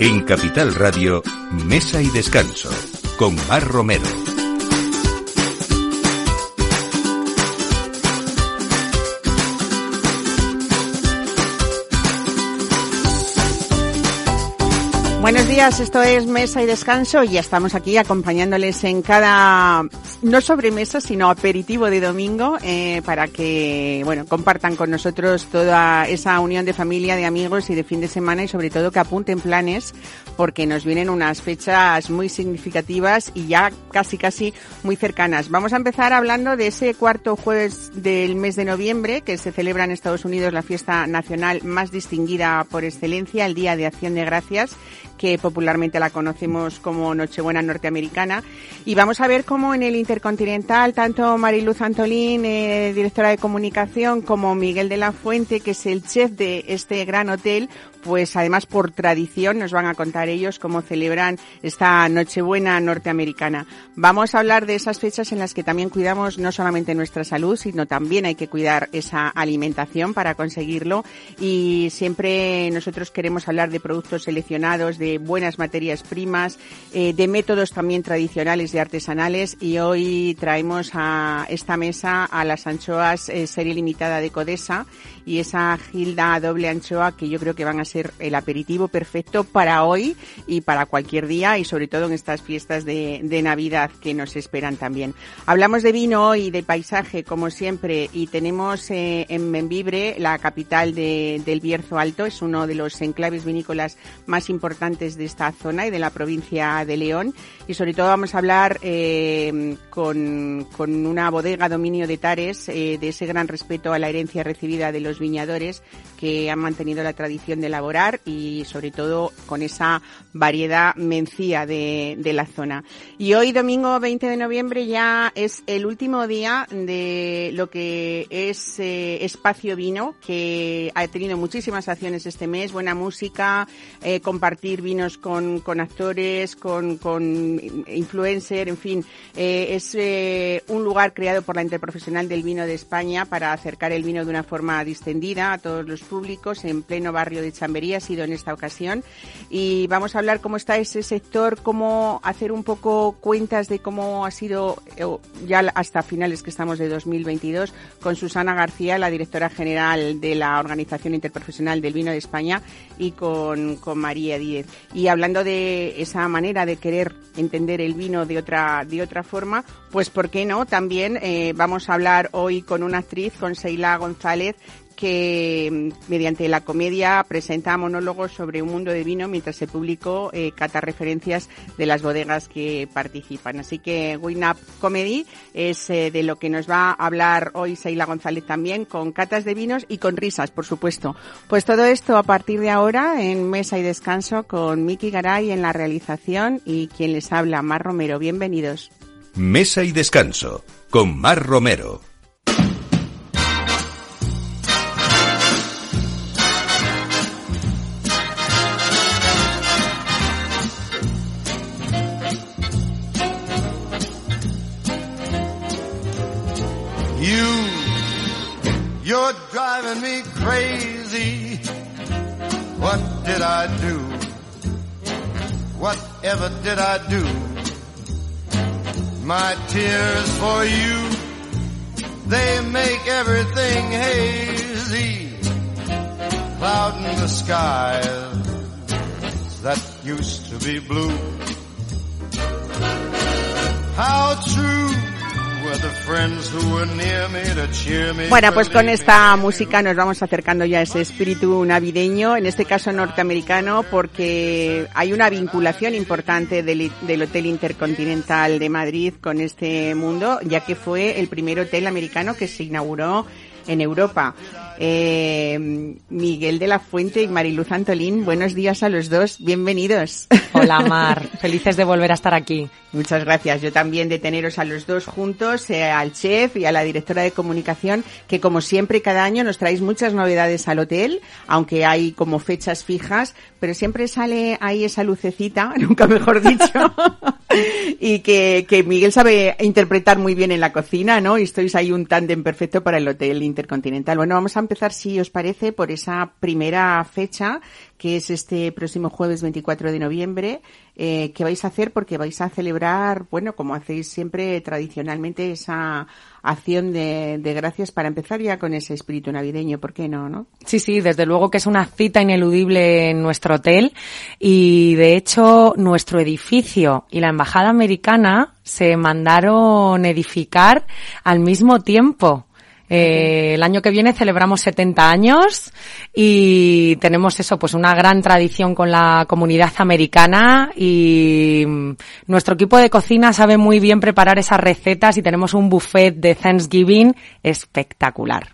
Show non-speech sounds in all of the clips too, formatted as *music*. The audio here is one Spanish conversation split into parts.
En Capital Radio, Mesa y Descanso, con Mar Romero. Buenos días, esto es Mesa y Descanso y estamos aquí acompañándoles en cada, no sobremesa, sino aperitivo de domingo eh, para que, bueno, compartan con nosotros toda esa unión de familia, de amigos y de fin de semana y sobre todo que apunten planes porque nos vienen unas fechas muy significativas y ya casi casi muy cercanas. Vamos a empezar hablando de ese cuarto jueves del mes de noviembre que se celebra en Estados Unidos la fiesta nacional más distinguida por excelencia, el Día de Acción de Gracias que popularmente la conocemos como Nochebuena norteamericana. Y vamos a ver cómo en el Intercontinental, tanto Mariluz Antolín, eh, directora de comunicación, como Miguel de la Fuente, que es el chef de este gran hotel, pues además por tradición nos van a contar ellos cómo celebran esta Nochebuena norteamericana. Vamos a hablar de esas fechas en las que también cuidamos no solamente nuestra salud, sino también hay que cuidar esa alimentación para conseguirlo. Y siempre nosotros queremos hablar de productos seleccionados, de buenas materias primas, eh, de métodos también tradicionales y artesanales y hoy traemos a esta mesa a las anchoas eh, serie limitada de Codesa y esa gilda doble anchoa que yo creo que van a ser el aperitivo perfecto para hoy y para cualquier día y sobre todo en estas fiestas de, de Navidad que nos esperan también. Hablamos de vino y de paisaje como siempre y tenemos eh, en Membibre, la capital de, del Bierzo Alto, es uno de los enclaves vinícolas más importantes de esta zona y de la provincia de León. Y sobre todo vamos a hablar eh, con, con, una bodega dominio de Tares, eh, de ese gran respeto a la herencia recibida de los viñadores que han mantenido la tradición de elaborar y sobre todo con esa variedad mencía de, de la zona. Y hoy, domingo 20 de noviembre, ya es el último día de lo que es eh, Espacio Vino, que ha tenido muchísimas acciones este mes, buena música, eh, compartir vinos con, con actores, con, con influencer, en fin. Eh, es eh, un lugar creado por la Interprofesional del Vino de España para acercar el vino de una forma distendida a todos los públicos en pleno barrio de Chamberí, ha sido en esta ocasión. Y vamos a hablar cómo está ese sector, cómo hacer un poco cuentas de cómo ha sido eh, ya hasta finales que estamos de 2022 con Susana García, la directora general de la Organización Interprofesional del Vino de España y con, con María Díez. Y hablando de esa manera de querer entender el vino de otra, de otra forma, pues ¿por qué no? También eh, vamos a hablar hoy con una actriz, con Seila González, que mm, mediante la comedia presenta monólogos sobre un mundo de vino mientras el público eh, cata referencias de las bodegas que participan. Así que Win Up Comedy es eh, de lo que nos va a hablar hoy Seila González también, con catas de vinos y con risas, por supuesto. Pues todo esto a partir de ahora en Mesa y Descanso con Miki Garay en la realización y quien les habla, Mar Romero. Bienvenidos. Mesa y Descanso con Mar Romero. You're driving me crazy. What did I do? Whatever did I do? My tears for you, they make everything hazy. Cloud in the skies that used to be blue. How true Bueno, pues con esta música nos vamos acercando ya a ese espíritu navideño, en este caso norteamericano, porque hay una vinculación importante del, del, Hotel Intercontinental de Madrid con este mundo, ya que fue el primer hotel americano que se inauguró en Europa. Eh, Miguel de la Fuente y Mariluz Antolín, buenos días a los dos, bienvenidos. Hola *laughs* Mar, felices de volver a estar aquí. Muchas gracias, yo también de teneros a los dos juntos, eh, al chef y a la directora de comunicación, que como siempre cada año nos traéis muchas novedades al hotel, aunque hay como fechas fijas, pero siempre sale ahí esa lucecita, *laughs* nunca mejor dicho. *laughs* y que, que Miguel sabe interpretar muy bien en la cocina, ¿no? Y estáis ahí un tándem perfecto para el Hotel Intercontinental. Bueno, vamos a empezar, si os parece, por esa primera fecha que es este próximo jueves 24 de noviembre. Eh, ¿Qué vais a hacer? Porque vais a celebrar, bueno, como hacéis siempre tradicionalmente, esa acción de, de, gracias para empezar ya con ese espíritu navideño, ¿por qué no, no? Sí, sí, desde luego que es una cita ineludible en nuestro hotel y de hecho nuestro edificio y la embajada americana se mandaron edificar al mismo tiempo. Eh, el año que viene celebramos 70 años y tenemos eso, pues una gran tradición con la comunidad americana y mm, nuestro equipo de cocina sabe muy bien preparar esas recetas y tenemos un buffet de Thanksgiving espectacular.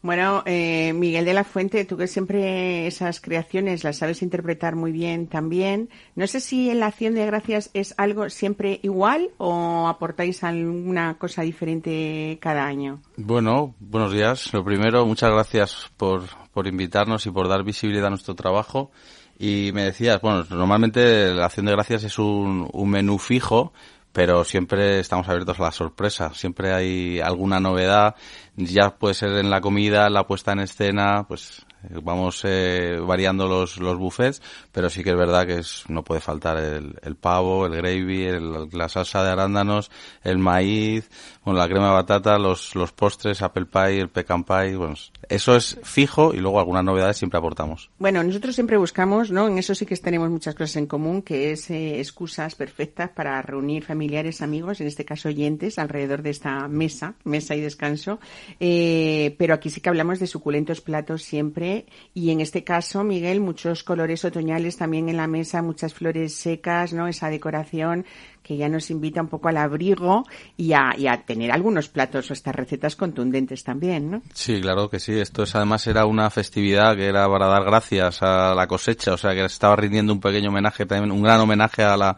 Bueno, eh, Miguel de la Fuente, tú que siempre esas creaciones las sabes interpretar muy bien también. No sé si en la acción de gracias es algo siempre igual o aportáis alguna cosa diferente cada año. Bueno, buenos días. Lo primero, muchas gracias por, por invitarnos y por dar visibilidad a nuestro trabajo. Y me decías, bueno, normalmente la acción de gracias es un, un menú fijo, pero siempre estamos abiertos a la sorpresa. Siempre hay alguna novedad, ya puede ser en la comida, la puesta en escena, pues vamos eh, variando los, los buffets, pero sí que es verdad que es, no puede faltar el, pavo, el gravy, el, la salsa de arándanos, el maíz, bueno, la crema de batata, los, los postres, apple pie, el pecan pie, bueno, eso es fijo y luego algunas novedades siempre aportamos. Bueno, nosotros siempre buscamos, ¿no? En eso sí que tenemos muchas cosas en común, que es eh, excusas perfectas para reunir familiares, amigos, en este caso oyentes, alrededor de esta mesa, mesa y descanso. Eh, pero aquí sí que hablamos de suculentos platos siempre y en este caso, Miguel, muchos colores otoñales también en la mesa, muchas flores secas, ¿no? Esa decoración que ya nos invita un poco al abrigo y a, a tener algunos platos o estas recetas contundentes también, ¿no? Sí, claro que sí. Esto es, además era una festividad que era para dar gracias a la cosecha, o sea que estaba rindiendo un pequeño homenaje, también un gran homenaje a la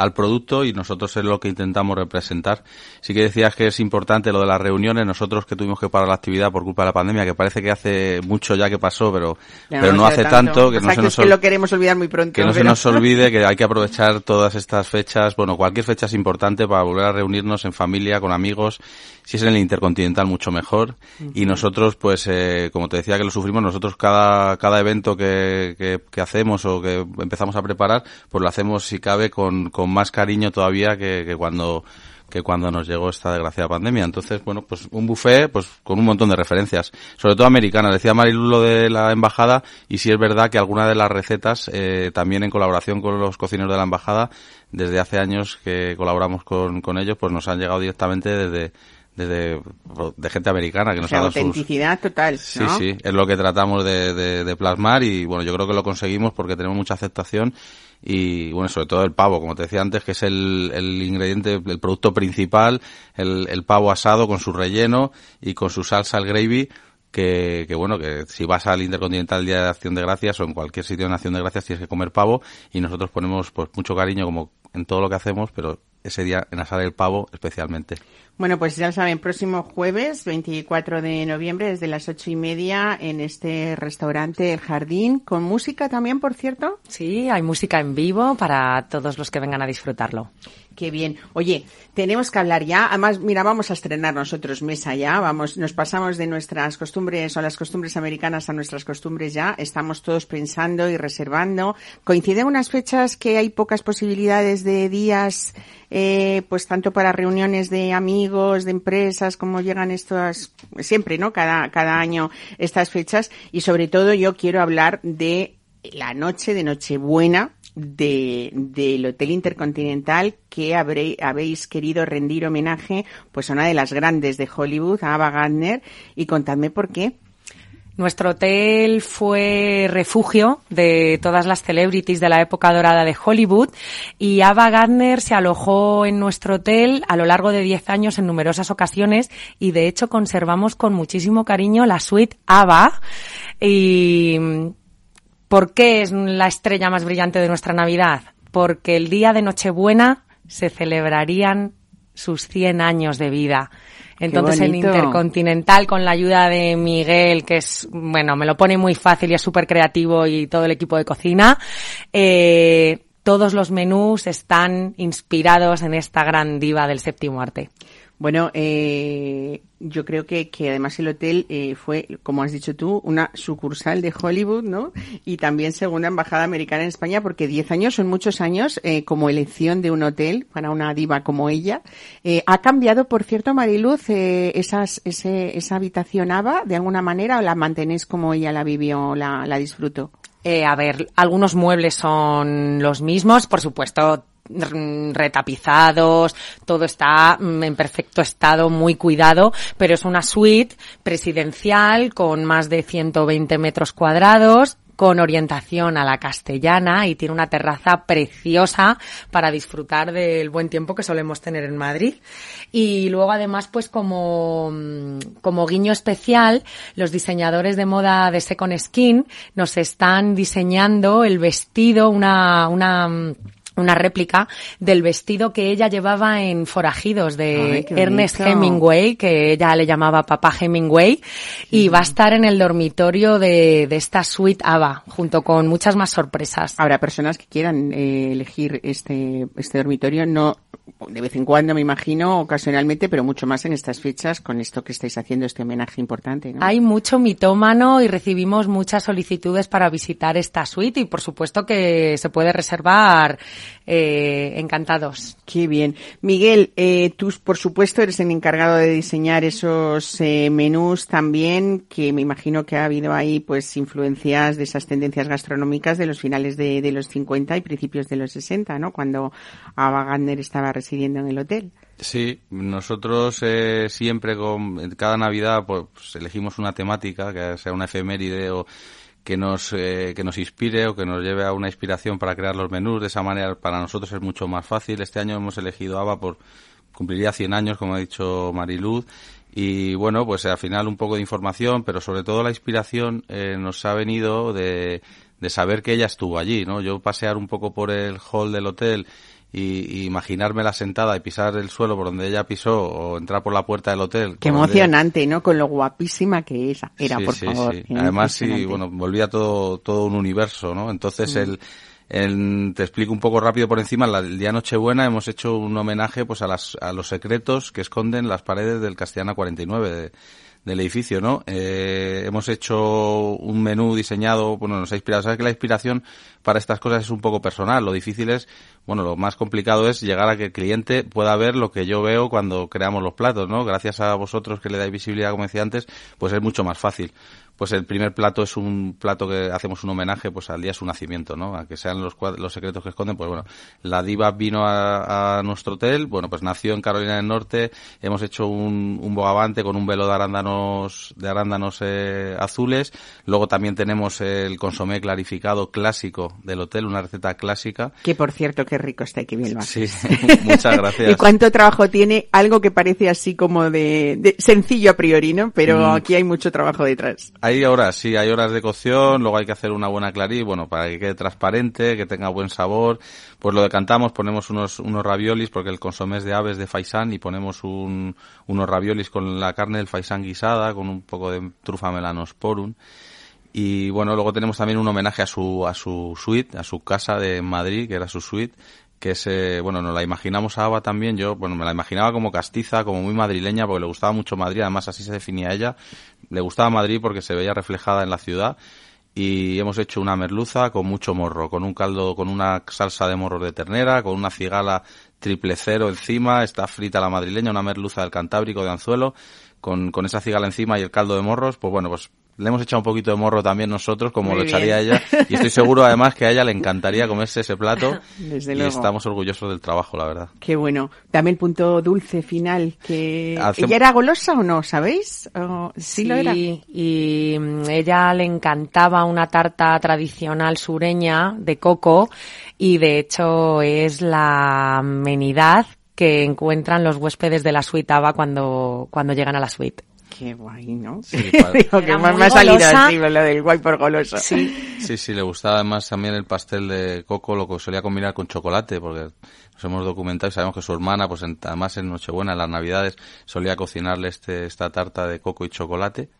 al producto y nosotros es lo que intentamos representar. Sí que decías que es importante lo de las reuniones, nosotros que tuvimos que parar la actividad por culpa de la pandemia, que parece que hace mucho ya que pasó, pero, Ya pero no hace tanto, que O no sea, se que nos es que lo queremos olvidar muy pronto. que no se pero- nos olvide que hay que aprovechar todas estas fechas, bueno, cualquier fecha es importante para volver a reunirnos en familia, con amigos, si es en el Intercontinental mucho mejor, y nosotros, pues, eh, como te decía que lo sufrimos, nosotros cada, cada evento que, que, que hacemos o que empezamos a preparar, pues lo hacemos, si cabe, con, con más cariño todavía que, que cuando que cuando nos llegó esta desgraciada pandemia. Entonces, bueno, pues un buffet pues con un montón de referencias, sobre todo americanas. Decía Marilu lo de la embajada y sí es verdad que algunas de las recetas eh, también en colaboración con los cocineros de la embajada, desde hace años que colaboramos con, con ellos, pues nos han llegado directamente desde desde de gente americana que O nos sea, ha dado sus, autenticidad total, Sí, ¿no? sí, es lo que tratamos de, de- de plasmar y bueno, yo creo que lo conseguimos porque tenemos mucha aceptación y bueno, sobre todo el pavo, como te decía antes, que es el, el ingrediente, el producto principal, el, el pavo asado con su relleno y con su salsa, el gravy, que, que bueno, que si vas al Intercontinental Día de Acción de Gracias o en cualquier sitio de Acción de Gracias tienes que comer pavo y nosotros ponemos pues mucho cariño como en todo lo que hacemos, pero ese día en asar el pavo especialmente. Bueno, pues ya saben, próximo jueves, 24 de noviembre, desde las ocho y media, en este restaurante El Jardín, con música también, por cierto. Sí, hay música en vivo para todos los que vengan a disfrutarlo. Qué bien. Oye, tenemos que hablar ya. Además, mira, vamos a estrenar nosotros mesa ya. Vamos, nos pasamos de nuestras costumbres o las costumbres americanas a nuestras costumbres ya. Estamos todos pensando y reservando. Coinciden unas fechas que hay pocas posibilidades de días, eh, pues tanto para reuniones de amigos, de empresas, como llegan estas, siempre, ¿no? Cada, cada año estas fechas. Y sobre todo yo quiero hablar de la noche de Nochebuena de, del Hotel Intercontinental que habré- habéis querido rendir homenaje pues a una de las grandes de Hollywood, a Ava Gardner, y contadme por qué. Nuestro hotel fue refugio de todas las celebrities de la época dorada de Hollywood y Ava Gardner se alojó en nuestro hotel a lo largo de 10 años en numerosas ocasiones y de hecho conservamos con muchísimo cariño la suite Ava y ¿por qué es la estrella más brillante de nuestra Navidad? Porque el día de Nochebuena se celebrarían sus 100 años de vida. Entonces en bonito. Intercontinental con la ayuda de Miguel, que es, bueno, me lo pone muy fácil y es súper creativo y todo el equipo de cocina, eh, todos los menús están inspirados en esta gran diva del séptimo arte. Bueno, eh, yo creo que, que además el hotel eh, fue, como has dicho tú, una sucursal de Hollywood, ¿no? Y también segunda embajada americana en España, porque 10 años son muchos años eh, como elección de un hotel para una diva como ella. Eh, ¿Ha cambiado, por cierto, Mariluz, eh, esas, ese, esa habitación ABA de alguna manera o la mantenéis como ella la vivió, la, la disfrutó? Eh, a ver, algunos muebles son los mismos, por supuesto retapizados, todo está mm, en perfecto estado, muy cuidado, pero es una suite presidencial con más de 120 metros cuadrados, con orientación a la castellana y tiene una terraza preciosa para disfrutar del buen tiempo que solemos tener en Madrid. Y luego además pues como, mm, como guiño especial, los diseñadores de moda de Second Skin nos están diseñando el vestido, una, una mm, una réplica del vestido que ella llevaba en Forajidos de Ay, Ernest. Hemingway, que ella le llamaba papá Hemingway, y va a estar en el dormitorio de, de esta suite ABBA, junto con muchas más sorpresas. Habrá personas que quieran eh, elegir este, este dormitorio, no de vez en cuando, me imagino, ocasionalmente, pero mucho más en estas fechas con esto que estáis haciendo, este homenaje importante, ¿no? Hay mucho mitómano y recibimos muchas solicitudes para visitar esta suite y por supuesto que se puede reservar eh, encantados. Qué bien. Miguel, eh, tú, por supuesto, eres el encargado de diseñar esos eh, menús también, que me imagino que ha habido ahí, pues, influencias de esas tendencias gastronómicas de los finales de, de los 50 y principios de los 60, ¿no? Cuando Ava Gardner estaba residiendo en el hotel. Sí, nosotros eh, siempre con en cada Navidad pues elegimos una temática que sea una efeméride o que nos eh, que nos inspire o que nos lleve a una inspiración para crear los menús. De esa manera para nosotros es mucho más fácil. Este año hemos elegido ABA por cumpliría 100 años, como ha dicho Mariluz. Y bueno, pues al final un poco de información, pero sobre todo la inspiración eh, nos ha venido de, de saber que ella estuvo allí, ¿no? Yo pasear un poco por el hall del hotel y, y imaginármela sentada y pisar el suelo por donde ella pisó o entrar por la puerta del hotel. Qué emocionante, ¿no? Con lo guapísima que esa era, Sí, por sí, favor. sí. Además, sí, bueno, volvía todo, todo un universo, ¿no? Entonces, Mm. el, el- te explico un poco rápido por encima, la- el día Nochebuena hemos hecho un homenaje pues a, las, a los secretos que esconden las paredes del Castellana 49 de- del edificio, ¿no? Eh, hemos hecho un menú diseñado, bueno, nos ha inspirado. Sabes que la inspiración para estas cosas es un poco personal. Lo difícil es, bueno, lo más complicado es llegar a que el cliente pueda ver lo que yo veo cuando creamos los platos, ¿no? Gracias a vosotros que le dais visibilidad, como decía antes, pues es mucho más fácil. Pues el primer plato es un plato que hacemos un homenaje pues al día de su nacimiento, ¿no? A que sean los, los secretos que esconden, pues bueno, la diva vino a, a nuestro hotel, bueno, pues nació en Carolina del Norte, hemos hecho un, un bogavante con un velo de arándanos, de arándanos eh, azules, luego también tenemos el consomé clarificado clásico del hotel, una receta clásica. Que por cierto, qué rico está y qué bien lo. Sí, *laughs* muchas gracias. *laughs* ¿Y cuánto trabajo tiene? Algo que parece así como de, de sencillo a priori, ¿no? Pero Mm. aquí hay mucho trabajo detrás. Hay horas, sí, hay horas de cocción, luego hay que hacer una buena clarí, bueno, para que quede transparente, que tenga buen sabor. Pues lo decantamos, ponemos unos, unos raviolis, porque el consomé es de aves de faisán, y ponemos un, unos raviolis con la carne del faisán guisada, con un poco de trufa melanosporum. Y bueno, luego tenemos también un homenaje a su, a su suite, a su casa de Madrid, que era su suite, que es, bueno, nos la imaginamos a Ava también, yo, bueno, me la imaginaba como castiza, como muy madrileña, porque le gustaba mucho Madrid, además así se definía ella, le gustaba Madrid porque se veía reflejada en la ciudad, y hemos hecho una merluza con mucho morro, con un caldo, con una salsa de morros de ternera, con una cigala triple cero encima, está frita la madrileña, una merluza del Cantábrico de anzuelo, con, con esa cigala encima y el caldo de morros, pues bueno, pues le hemos echado un poquito de morro también nosotros, como Muy lo echaría bien. ella, y estoy seguro además que a ella le encantaría comerse ese plato, *laughs* Desde y luego. estamos orgullosos del trabajo, la verdad. Qué bueno. Dame el punto dulce final. que Hacem- ¿Ella era golosa o no? ¿Sabéis? ¿O sí, lo era. y mm, ella le encantaba una tarta tradicional sureña de coco y de hecho es la amenidad que encuentran los huéspedes de la suite ABA cuando, cuando llegan a la suite. Qué guay, ¿no? Sí, *laughs* Digo, que más me ha salido así lo del guay por goloso. Sí. Sí, sí, le gustaba además también el pastel de coco, lo que solía combinar con chocolate, porque nos hemos documentado y sabemos que su hermana, pues en- además en Nochebuena, en las Navidades, solía cocinarle este, esta tarta de coco y chocolate.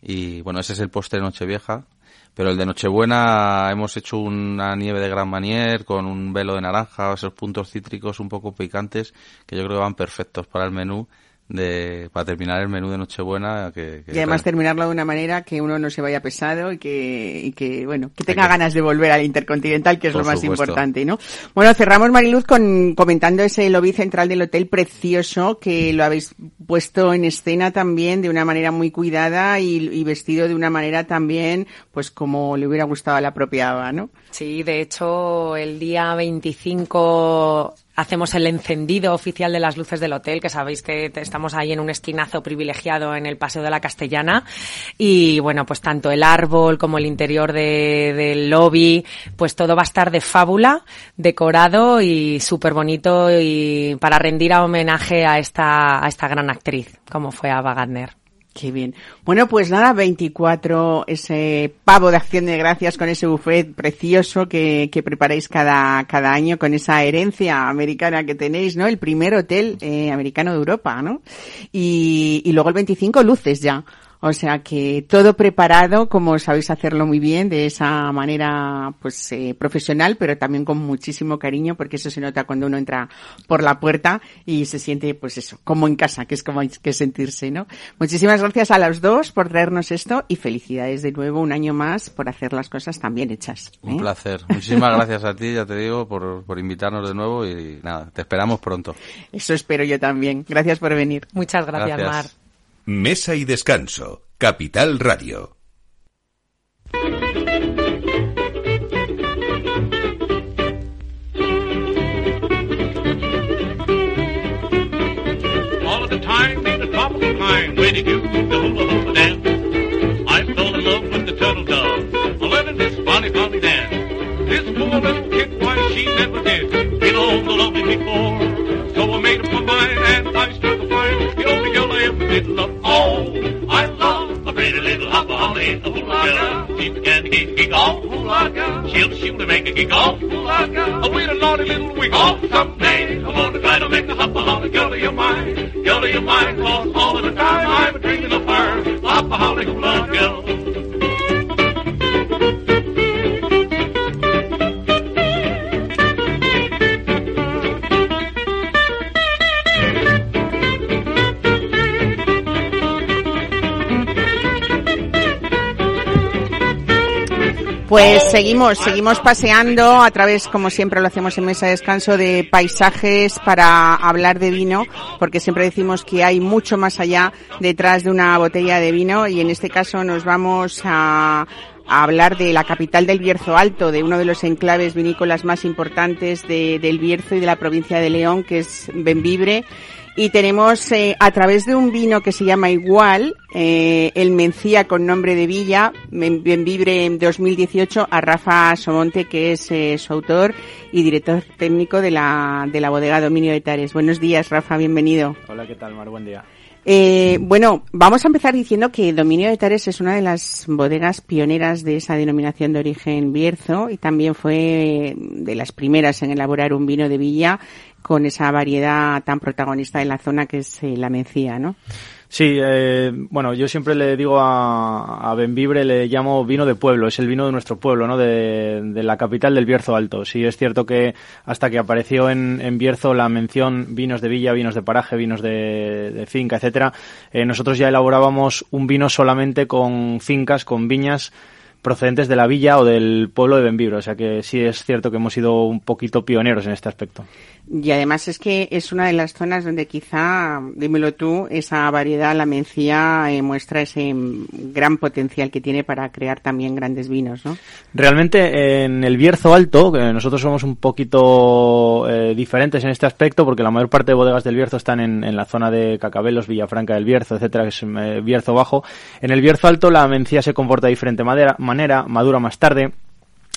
Y bueno, ese es el postre de Nochevieja. pero el de Nochebuena hemos hecho una nieve de Gran Manier con un velo de naranja, esos puntos cítricos un poco picantes que yo creo que van perfectos para el menú de para terminar el menú de Nochebuena que, y además terminarlo de una manera que uno no se vaya pesado y que, y que bueno que tenga ganas de volver al Intercontinental que es lo más importante no bueno cerramos Mariluz con comentando ese lobby central del hotel precioso que lo habéis puesto en escena también de una manera muy cuidada y, y vestido de una manera también pues como le hubiera gustado a la propia Ava, ¿no? Sí, de hecho el día 25 hacemos el encendido oficial de las luces del hotel, que sabéis que estamos ahí en un esquinazo privilegiado en el Paseo de la Castellana. Y bueno, pues tanto el árbol como el interior del lobby, pues todo va a estar de fábula, decorado y súper bonito y para rendir a homenaje a esta, a esta gran actriz, como fue Ava Gardner. Qué bien. Bueno, pues nada, 24, ese pavo de acción de gracias con ese buffet precioso que, preparáis cada, cada año con esa herencia americana que tenéis, ¿no? El primer hotel eh, americano de Europa, ¿no? Y, y luego el 25 luces ya. O sea que todo preparado, como sabéis hacerlo muy bien, de esa manera pues eh, profesional, pero también con muchísimo cariño, porque eso se nota cuando uno entra por la puerta y se siente pues eso, como en casa, que es como hay que sentirse, ¿no? Muchísimas gracias a los dos por traernos esto y felicidades de nuevo un año más por hacer las cosas tan bien hechas. ¿eh? Un placer. Muchísimas gracias a ti, ya te digo, por, por invitarnos de nuevo y nada, te esperamos pronto. Eso espero yo también. Gracias por venir. Muchas gracias. Mar. Mesa y Descanso, Capital Radio. All of the time ain't a tropical kind when you do the hula hula dance. I fell in love with the turtle dove, loving this funny funny dance. This poor little kid, why she never did, Iggy Gong, Oh, we're a naughty little Pues seguimos, seguimos paseando a través, como siempre lo hacemos en mesa de descanso, de paisajes para hablar de vino, porque siempre decimos que hay mucho más allá detrás de una botella de vino y en este caso nos vamos a, hablar de la capital del Bierzo Alto, de uno de los enclaves vinícolas más importantes de, del Bierzo y de la provincia de León, que es Benvibre. Y tenemos eh, a través de un vino que se llama igual, eh, el Mencía con nombre de Villa, Benvibre en 2018, a Rafa Somonte, que es eh, su autor y director técnico de la, de la bodega Dominio de Tares. Buenos días, Rafa, bienvenido. Hola, ¿qué tal, Mar? Buen día. Eh, bueno, vamos a empezar diciendo que Dominio de Tares es una de las bodegas pioneras de esa denominación de origen Bierzo y también fue de las primeras en elaborar un vino de villa con esa variedad tan protagonista en la zona que es la mencía, ¿no? Sí, eh, bueno, yo siempre le digo a, a Benvibre, le llamo vino de pueblo, es el vino de nuestro pueblo, ¿no? De, de la capital del Bierzo Alto. Sí, es cierto que hasta que apareció en, en Bierzo la mención vinos de villa, vinos de paraje, vinos de, de finca, etcétera, eh, nosotros ya elaborábamos un vino solamente con fincas, con viñas procedentes de la villa o del pueblo de Benvibre. O sea que sí es cierto que hemos sido un poquito pioneros en este aspecto. Y además es que es una de las zonas donde quizá, dímelo tú, esa variedad, la mencía, eh, muestra ese gran potencial que tiene para crear también grandes vinos, ¿no? Realmente en el Bierzo Alto, que nosotros somos un poquito eh, diferentes en este aspecto, porque la mayor parte de bodegas del Bierzo están en, la zona de Cacabelos, Villafranca del Bierzo, etcétera, que es eh, Bierzo Bajo. En el Bierzo Alto la mencía se comporta de diferente madera, manera, madura más tarde,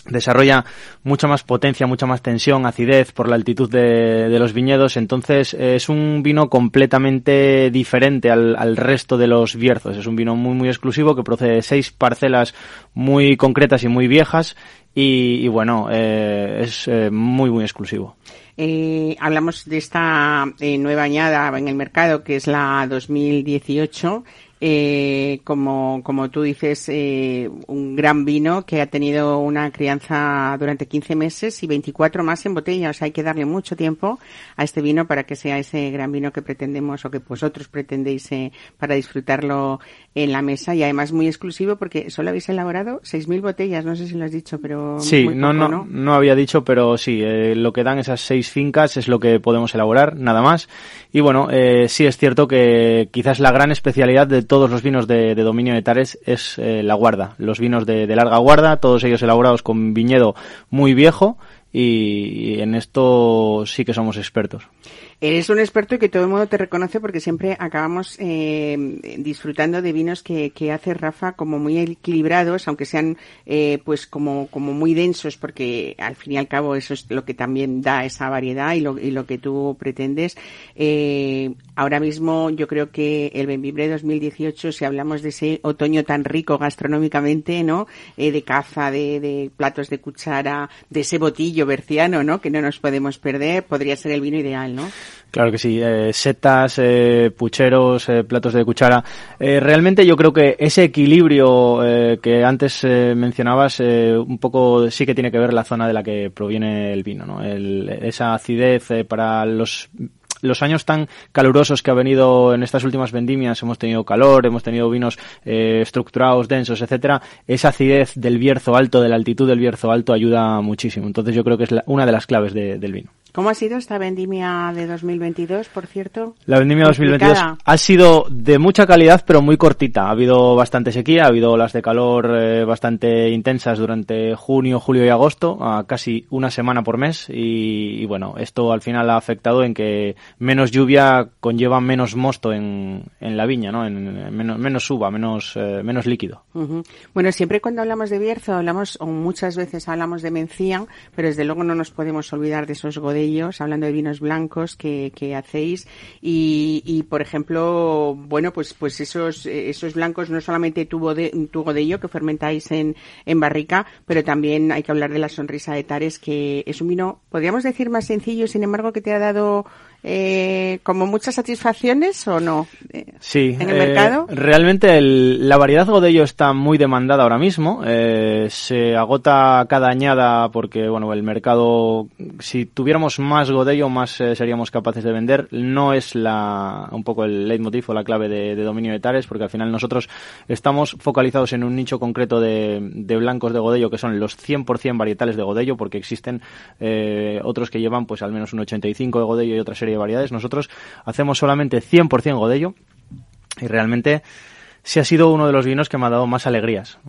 desarrolla mucha más potencia, mucha más tensión, acidez por la altitud de, los viñedos, entonces es un vino completamente diferente al, resto de los bierzos, es un vino muy muy exclusivo que procede de seis parcelas muy concretas y muy viejas y, bueno, eh, es eh, muy muy exclusivo. Eh, hablamos de esta nueva añada en el mercado que es la 2018 eh, como, como tú dices, eh, un gran vino que ha tenido una crianza durante 15 meses y 24 más en botella. O sea, hay que darle mucho tiempo a este vino para que sea ese gran vino que pretendemos o que vosotros pretendéis eh, para disfrutarlo en la mesa y además muy exclusivo porque solo habéis elaborado 6.000 botellas. No sé si lo has dicho, pero. Sí, muy no, poco, no, no había dicho, pero sí, eh, lo que dan esas seis fincas es lo que podemos elaborar, nada más. Y bueno, eh, sí es cierto que quizás la gran especialidad de todos los vinos de, dominio de Tares es eh, la guarda. Los vinos de, larga guarda, todos ellos elaborados con viñedo muy viejo y en esto sí que somos expertos. Eres un experto y que todo el mundo te reconoce porque siempre acabamos eh, disfrutando de vinos que, que hace Rafa como muy equilibrados, aunque sean eh, pues como, como muy densos, porque al fin y al cabo eso es lo que también da esa variedad y lo, y lo que tú pretendes. Eh, ahora mismo yo creo que el Benvibre 2018, si hablamos de ese otoño tan rico gastronómicamente, ¿no? Eh, de caza, de, de platos de cuchara, de ese botillo berciano, ¿no? Que no nos podemos perder, podría ser el vino ideal, ¿no? Claro que sí, eh, setas, eh, pucheros, eh, platos de cuchara. Eh, realmente yo creo que ese equilibrio eh, que antes mencionabas, un poco sí que tiene que ver la zona de la que proviene el vino, ¿no? El- esa acidez para los los años tan calurosos que ha venido en estas últimas vendimias, hemos tenido calor, hemos tenido vinos estructurados, densos, etcétera, esa acidez del Bierzo alto, de la altitud del Bierzo alto ayuda muchísimo. Entonces yo creo que es la- una de las claves de- del vino. ¿Cómo ha sido esta vendimia de 2022, por cierto? La vendimia 2022 Complicada. ha sido de mucha calidad, pero muy cortita. Ha habido bastante sequía, ha habido olas de calor eh, bastante intensas durante junio, julio y agosto, a casi una semana por mes. Y, y bueno, esto al final ha afectado en que menos lluvia conlleva menos mosto en, en la viña, ¿no? En, en menos, menos uva, menos, eh, menos líquido. Bueno, siempre cuando hablamos de Bierzo hablamos, o muchas veces hablamos de Mencía, pero desde luego no nos podemos olvidar de esos godellos, hablando de vinos blancos que, hacéis. Y, por ejemplo, bueno, pues, pues esos, esos blancos no solamente tu, bode, tu godello que fermentáis en, en barrica, pero también hay que hablar de la sonrisa de Tares, que es un vino, podríamos decir más sencillo, sin embargo, que te ha dado eh, como muchas satisfacciones o no Eh, Sí, en el eh, mercado. Realmente el- la variedad Godello está muy demandada ahora mismo. eh, se agota cada añada porque, bueno, el mercado, si tuviéramos más Godello, más seríamos capaces de vender. No es la, un poco el leitmotiv o la clave de, de dominio de Tares, porque al final nosotros estamos focalizados en un nicho concreto de, de blancos de Godello, que son los 100% varietales de Godello, porque existen eh, otros que llevan pues al menos un 85 de Godello y otra serie de variedades. Nosotros hacemos solamente 100% Godello y realmente sí ha sido uno de los vinos que me ha dado más alegrías.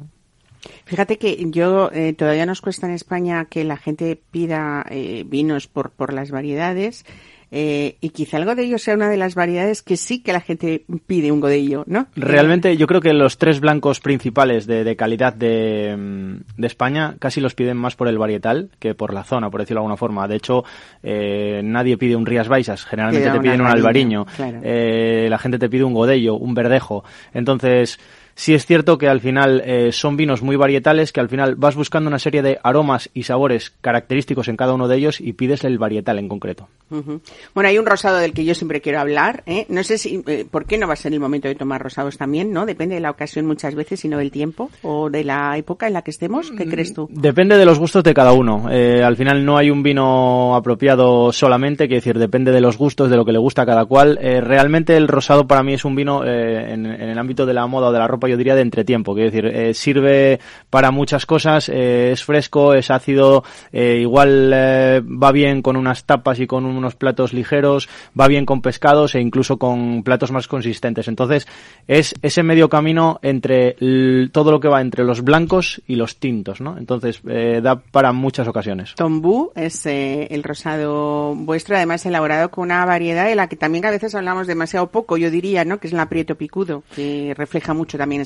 Fíjate que yo eh, todavía nos cuesta en España que la gente pida eh, vinos por, por las variedades eh, y quizá el godello sea una de las variedades que sí que la gente pide un godello, ¿no? Realmente yo creo que los tres blancos principales de, de calidad de, mm, de España casi los piden más por el varietal que por la zona, por decirlo de alguna forma. De hecho, eh, nadie pide un Rías Baixas, generalmente te piden un albariño, albariño. claro. Eh, la gente te pide un godello, un verdejo. Entonces, sí es cierto que al final eh, son vinos muy varietales, que al final vas buscando una serie de aromas y sabores característicos en cada uno de ellos y pides el varietal en concreto. Bueno, hay un rosado del que yo siempre quiero hablar. ¿eh? No sé si, eh, ¿por qué no va a ser el momento de tomar rosados también? ¿No? Depende de la ocasión muchas veces y no del tiempo o de la época en la que estemos. ¿Qué crees tú? Depende de los gustos de cada uno. Eh, al final no hay un vino apropiado solamente, quiere decir, depende de los gustos, de lo que le gusta a cada cual. Realmente el rosado para mí es un vino en, en el ámbito de la moda o de la ropa, yo diría de entretiempo. Quiero decir, eh, sirve para muchas cosas, eh, es fresco, es ácido, eh, igual va bien con unas tapas y con unos platos ligeros, va bien con pescados e incluso con platos más consistentes. Entonces, es ese medio camino entre l- todo lo que va entre los blancos y los tintos, ¿no? Entonces, da para muchas ocasiones. Tombú es el rosado vuestro, además elaborado con una variedad de la que también a veces hablamos demasiado poco, yo diría, ¿no? Que es el aprieto picudo, que refleja mucho también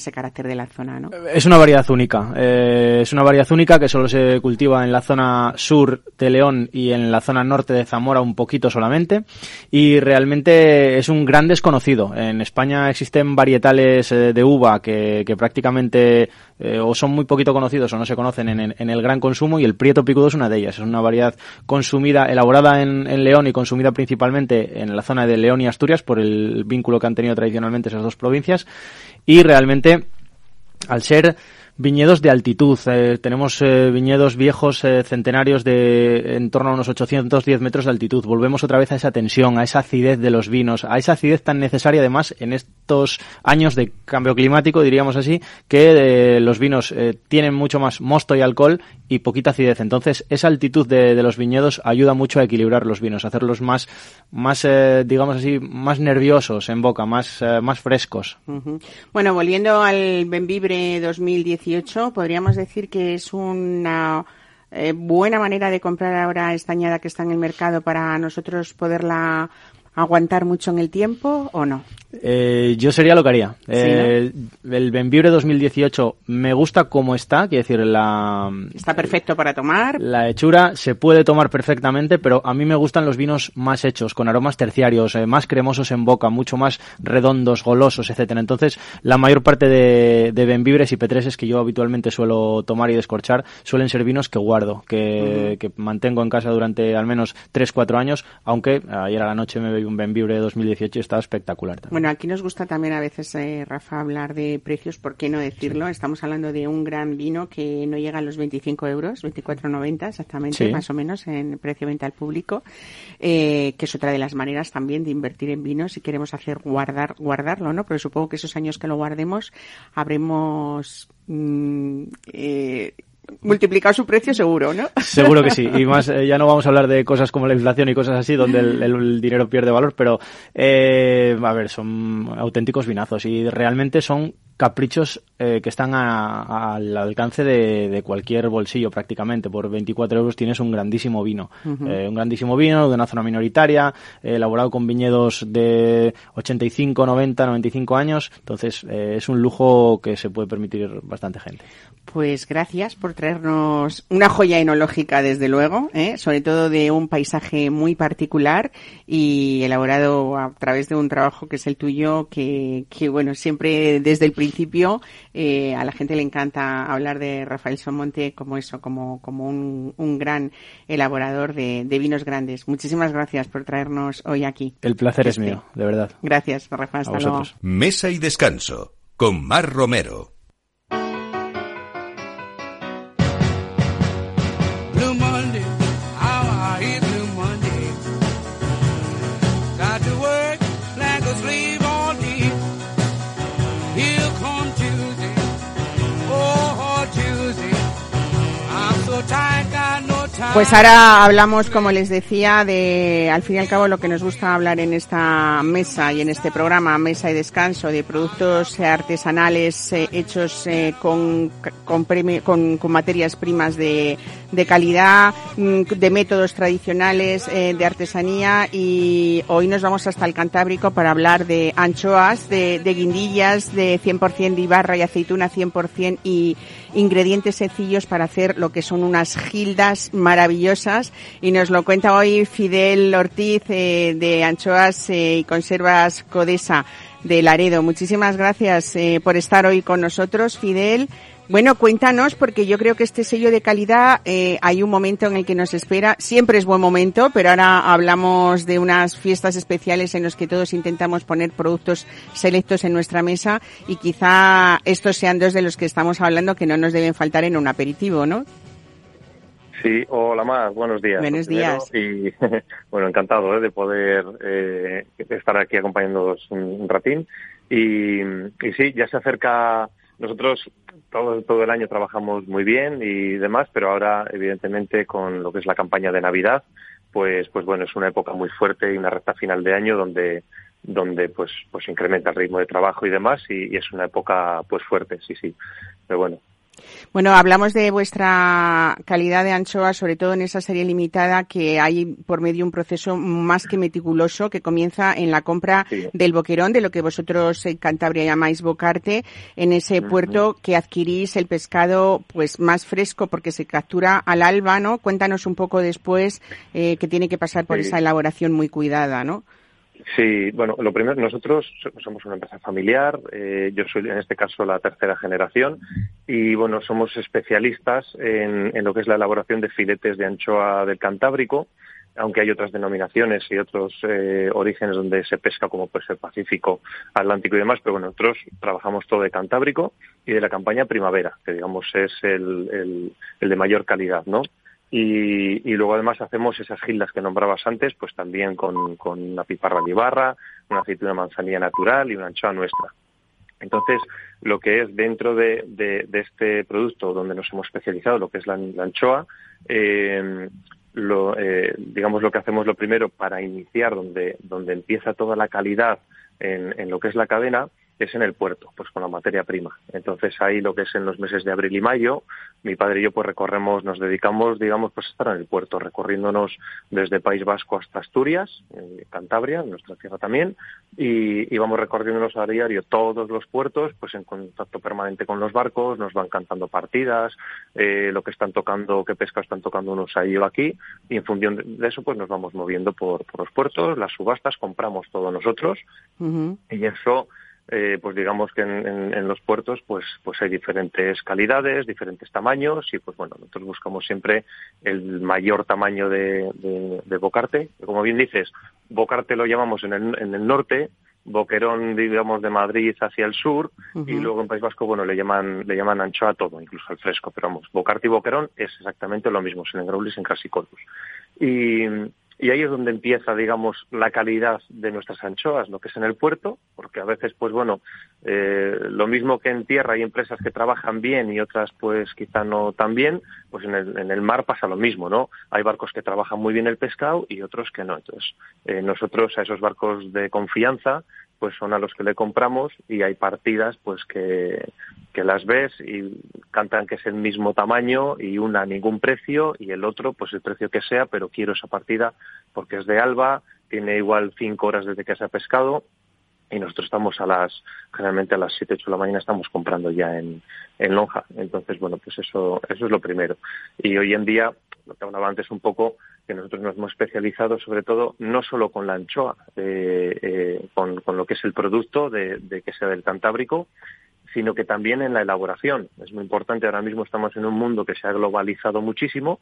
Es una variedad única. Eh, es una variedad única que solo se cultiva en la zona sur de León y en la zona norte de Zamora un poquito solamente. Y realmente es un gran desconocido. En España existen varietales eh, de uva que, prácticamente eh, o son muy poquito conocidos o no se conocen en, el gran consumo y el prieto picudo es una de ellas. Es una variedad consumida, elaborada en, León y consumida principalmente en la zona de León y Asturias por el vínculo que han tenido tradicionalmente esas dos provincias y realmente al ser viñedos de altitud. Eh, tenemos eh, viñedos viejos eh, centenarios de en torno a unos 810 metros de altitud. Volvemos otra vez a esa tensión, a esa acidez de los vinos, a esa acidez tan necesaria además en estos años de cambio climático, diríamos así, que los vinos tienen mucho más mosto y alcohol y poquita acidez. Entonces, esa altitud de, los viñedos ayuda mucho a equilibrar los vinos, a hacerlos más, más digamos así, más nerviosos en boca, más, más frescos. Bueno, volviendo al Benvibre 2018, podríamos decir que es una eh, buena manera de comprar ahora esta añada que está en el mercado para nosotros poderla aguantar mucho en el tiempo o no? Eh, yo sería lo que haría. ¿Sí, eh, no? El Benvibre 2018 me gusta como está, quiero decir, la... Está perfecto para tomar. La hechura se puede tomar perfectamente, pero a mí me gustan los vinos más hechos, con aromas terciarios, eh, más cremosos en boca, mucho más redondos, golosos, etcétera. Entonces, la mayor parte de, de Benvibres y Petreses que yo habitualmente suelo tomar y descorchar suelen ser vinos que guardo, que, uh -huh. que mantengo en casa durante al menos 3-4 años, aunque ayer a la noche me bebí un Benvibre 2018 y estaba espectacular también. Bueno, aquí nos gusta también a veces, eh, Rafa, hablar de precios, ¿por qué no decirlo? Sí. Estamos hablando de un gran vino que no llega a los 25 euros, 24,90 exactamente, sí. más o menos, en precio venta al público, eh, que es otra de las maneras también de invertir en vino si queremos hacer guardar, guardarlo, ¿no? Pero supongo que esos años que lo guardemos habremos mmm, eh, multiplicado su precio seguro, ¿no? Seguro que sí. *laughs* Y más, eh, ya no vamos a hablar de cosas como la inflación y cosas así, donde el, el, el dinero pierde valor, pero, eh, a ver, son auténticos vinazos y realmente son caprichos eh, que están a, a, al alcance de, de, cualquier bolsillo prácticamente. Por 24 euros tienes un grandísimo vino. Uh -huh. eh, un grandísimo vino de una zona minoritaria, eh, elaborado con viñedos de 85, 90, 95 años. Entonces eh, es un lujo que se puede permitir bastante gente. Pues gracias por traernos una joya enológica, desde luego, ¿eh? sobre todo de un paisaje muy particular y elaborado a través de un trabajo que es el tuyo, que, que bueno, siempre desde el principio eh, a la gente le encanta hablar de Rafael Somonte como eso, como, como un, un gran elaborador de, de, vinos grandes. Muchísimas gracias por traernos hoy aquí. El placer este. es mío, de verdad. Gracias, Rafa. Hasta luego. Mesa y descanso con Mar Romero. Pues ahora hablamos, como les decía, de, al fin y al cabo, lo que nos gusta hablar en esta mesa y en este programa, Mesa y Descanso, de productos artesanales eh, hechos eh, con, con, con, con, materias primas de, de calidad, mm, de métodos tradicionales eh, de artesanía. Y hoy nos vamos hasta el Cantábrico para hablar de anchoas, de, de guindillas, de 100% de Ibarra y aceituna 100% y ingredientes sencillos para hacer lo que son unas gildas maravillosas y nos lo cuenta hoy Fidel Ortiz eh, de Anchoas eh, y Conservas Codesa de Laredo. Muchísimas gracias eh, por estar hoy con nosotros, Fidel. Bueno, cuéntanos, porque yo creo que este sello de calidad eh, hay un momento en el que nos espera. Siempre es buen momento, pero ahora hablamos de unas fiestas especiales en los que todos intentamos poner productos selectos en nuestra mesa y quizá estos sean dos de los que estamos hablando que no nos deben faltar en un aperitivo, ¿no? Sí, hola más, buenos días. Buenos días. Y *laughs* bueno, encantado ¿eh? de poder eh, estar aquí acompañándoos un, un ratín. Y, y sí, ya se acerca nosotros todo, todo el año trabajamos muy bien y demás, pero ahora, evidentemente, con lo que es la campaña de Navidad, pues, pues bueno, es una época muy fuerte y una recta final de año donde, donde pues, pues incrementa el ritmo de trabajo y demás y, y es una época pues fuerte, sí, sí. Pero bueno, Bueno, hablamos de vuestra calidad de anchoa, sobre todo en esa serie limitada que hay por medio de un proceso más que meticuloso que comienza en la compra del boquerón, de lo que vosotros en Cantabria llamáis bocarte, en ese puerto que adquirís el pescado pues más fresco porque se captura al alba, ¿no? Cuéntanos un poco después eh, que tiene que pasar por esa elaboración muy cuidada, ¿no? Sí, bueno, lo primero, nosotros somos una empresa familiar, eh, yo soy en este caso la tercera generación y bueno, somos especialistas en, lo que es la elaboración de filetes de anchoa del Cantábrico, aunque hay otras denominaciones y otros eh, orígenes donde se pesca, como puede ser Pacífico, Atlántico y demás, pero bueno, nosotros trabajamos todo de Cantábrico y de la campaña Primavera, que digamos es el, el de mayor calidad, ¿no? Y, y, luego además hacemos esas gildas que nombrabas antes, pues también con, con una piparra de una aceituna manzanilla natural y una anchoa nuestra. Entonces, lo que es dentro de, de, de, este producto donde nos hemos especializado, lo que es la, anchoa, eh, lo, eh, digamos lo que hacemos lo primero para iniciar donde, donde empieza toda la calidad en, en lo que es la cadena, es en el puerto, pues con la materia prima. Entonces ahí lo que es en los meses de abril y mayo, mi padre y yo pues recorremos, nos dedicamos, digamos, pues a estar en el puerto, recorriéndonos desde País Vasco hasta Asturias, Cantabria, nuestra tierra también, y, y, vamos recorriéndonos a diario todos los puertos, pues en contacto permanente con los barcos, nos van cantando partidas, eh, lo que están tocando, qué pesca están tocando unos ahí o aquí, y en función de eso pues nos vamos moviendo por, por los puertos, las subastas, compramos todo nosotros, y eso eh, pues digamos que en, los puertos pues pues hay diferentes calidades, diferentes tamaños y pues bueno nosotros buscamos siempre el mayor tamaño de, de, bocarte. Como bien dices, bocarte lo llamamos en el, en el norte, boquerón digamos de Madrid hacia el sur y luego en País Vasco bueno le llaman le llaman anchoa a todo, incluso al fresco, pero vamos bocarte y boquerón es exactamente lo mismo, en Engraulis en Casicolus. Y y ahí es donde empieza, digamos, la calidad de nuestras anchoas, lo que es en el puerto, porque a veces, pues bueno, eh, lo mismo que en tierra hay empresas que trabajan bien y otras, pues quizá no tan bien, pues en el, en el mar pasa lo mismo, ¿no? Hay barcos que trabajan muy bien el pescado y otros que no. Entonces, eh, nosotros a esos barcos de confianza, pues son a los que le compramos y hay partidas, pues que, que las ves y cantan que es el mismo tamaño y una ningún precio y el otro pues el precio que sea, pero quiero esa partida porque es de alba, tiene igual cinco horas desde que se ha pescado y nosotros estamos a las, generalmente a las siete, ocho de la mañana estamos comprando ya en, en lonja. Entonces, bueno, pues eso, eso es lo primero. Y hoy en día, lo que hablaba antes un poco, que nosotros nos hemos especializado sobre todo no solo con la anchoa, eh, eh, con, con, lo que es el producto de, de que sea del Cantábrico, sino que también en la elaboración. Es muy importante, ahora mismo estamos en un mundo que se ha globalizado muchísimo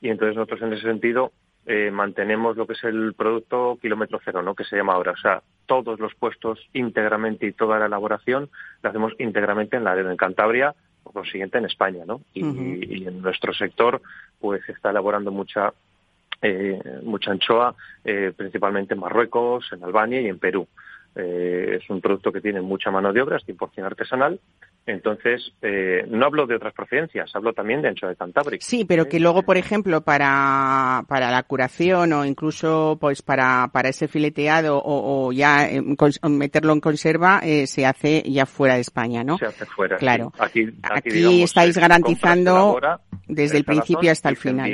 y entonces nosotros en ese sentido eh, mantenemos lo que es el producto kilómetro cero, ¿no? que se llama ahora. O sea, todos los puestos íntegramente y toda la elaboración la hacemos íntegramente en la en Cantabria, por lo siguiente en España, ¿no? Y, y en nuestro sector, pues se está elaborando mucha eh, mucha anchoa, eh, principalmente en Marruecos, en Albania y en Perú. Eh, es un producto que tiene mucha mano de obra, es 100% artesanal. Entonces, eh, no hablo de otras procedencias, hablo también de ancho de Cantábrico. Sí, pero que luego, por ejemplo, para, para la curación o incluso pues para, para ese fileteado o, ya meterlo en conserva, eh, se hace ya fuera de España, ¿no? Se hace fuera. Claro. Aquí, aquí, estáis garantizando desde el principio hasta el final.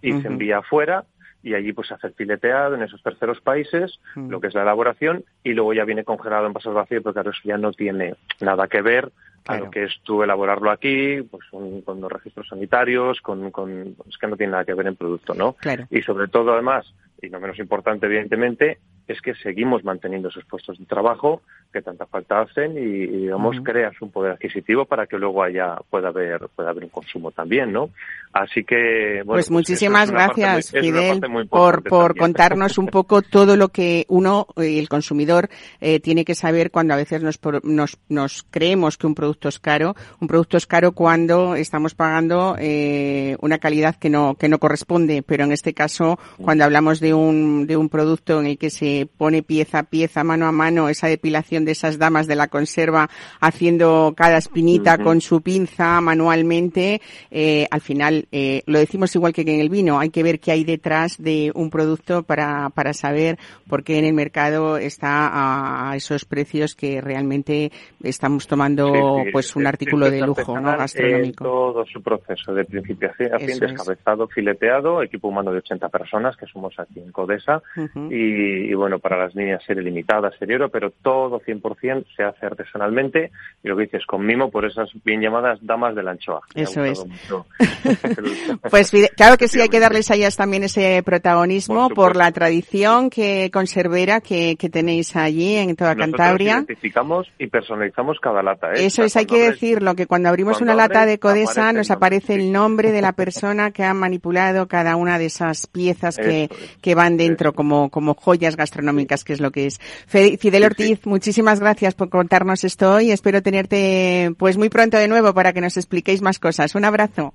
y se envía afuera y allí pues hacer fileteado en esos terceros países, mm. lo que es la elaboración, y luego ya viene congelado en vasos vacíos, porque eso ya no tiene nada que ver a lo que es tú elaborarlo aquí, pues con, los registros sanitarios, con, con, es que no tiene nada que ver en producto, ¿no? Y sobre todo, además, y no menos importante, evidentemente, es que seguimos manteniendo esos puestos de trabajo que tanta falta hacen y, digamos, creas un poder adquisitivo para que luego haya, pueda haber, pueda haber un consumo también, ¿no? Así que, bueno. Pues, pues muchísimas gracias, Fidel, por, por contarnos un poco *laughs* todo lo que uno, y el consumidor, eh, tiene que saber cuando a veces nos, nos, nos creemos que un producto es caro. Un producto es caro cuando estamos pagando, eh, una calidad que no, que no corresponde, pero en este caso, cuando hablamos de un, de un producto en el que se pone pieza a pieza, mano a mano, esa depilación de esas damas de la conserva, haciendo cada espinita con su pinza manualmente, eh, al final, eh, lo decimos igual que en el vino, hay que ver qué hay detrás de un producto para, para saber por qué en el mercado está a esos precios que realmente estamos tomando Sí, sí, pues un artículo de lujo, ¿no? artesanal, Gastronómico. eh, todo su proceso de principio a fin, Eso es. descabezado, fileteado, equipo humano de 80 personas, que somos aquí en Codesa, y, y bueno, para las niñas serie limitada, serie oro, pero todo 100% se hace artesanalmente, y lo que dices, con mimo por esas bien llamadas damas de la anchoa. Eso mucho. *laughs* Pues claro que sí, hay que darles a ellas también ese protagonismo Por la tradición que conservera que, que tenéis allí en toda Nosotros Cantabria. identificamos y personalizamos cada lata. ¿eh? Eso es, hay que decirlo, que cuando abrimos cuando una lata de Codesa aparece nos aparece el nombre de la *laughs* persona que ha manipulado cada una de esas piezas que, es. Que van dentro como, como joyas gastronómicas, que es lo que es. Fidel Sí, Ortiz, muchísimas gracias por contarnos esto hoy. Espero tenerte pues muy pronto de nuevo para que nos expliquéis más cosas. Un abrazo.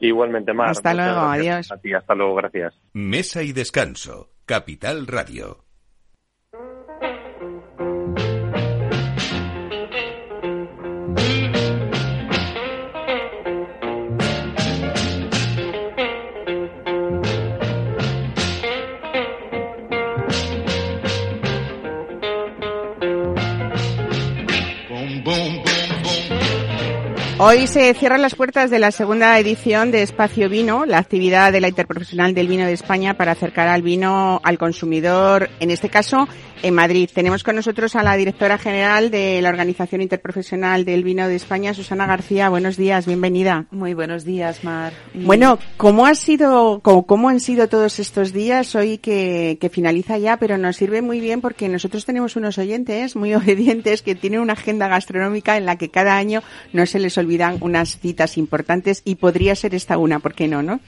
Igualmente, Mar. Hasta Muchas luego, gracias adiós. A ti, hasta luego, gracias. Mesa y descanso. Capital Radio. Hoy se cierran las puertas de la segunda edición de Espacio Vino, la actividad de la Interprofesional del Vino de España para acercar al vino al consumidor, en este caso en Madrid. Tenemos con nosotros a la directora general de la Organización Interprofesional del Vino de España, Susana García. Buenos días, bienvenida. Muy buenos días, Mar. Bueno, ¿cómo ha sido, cómo, cómo han sido todos estos días hoy que, que finaliza ya? Pero nos sirve muy bien porque nosotros tenemos unos oyentes muy *laughs* obedientes que tienen una agenda gastronómica en la que cada año no se les olvidan unas citas importantes y podría ser esta una, ¿por qué no, no?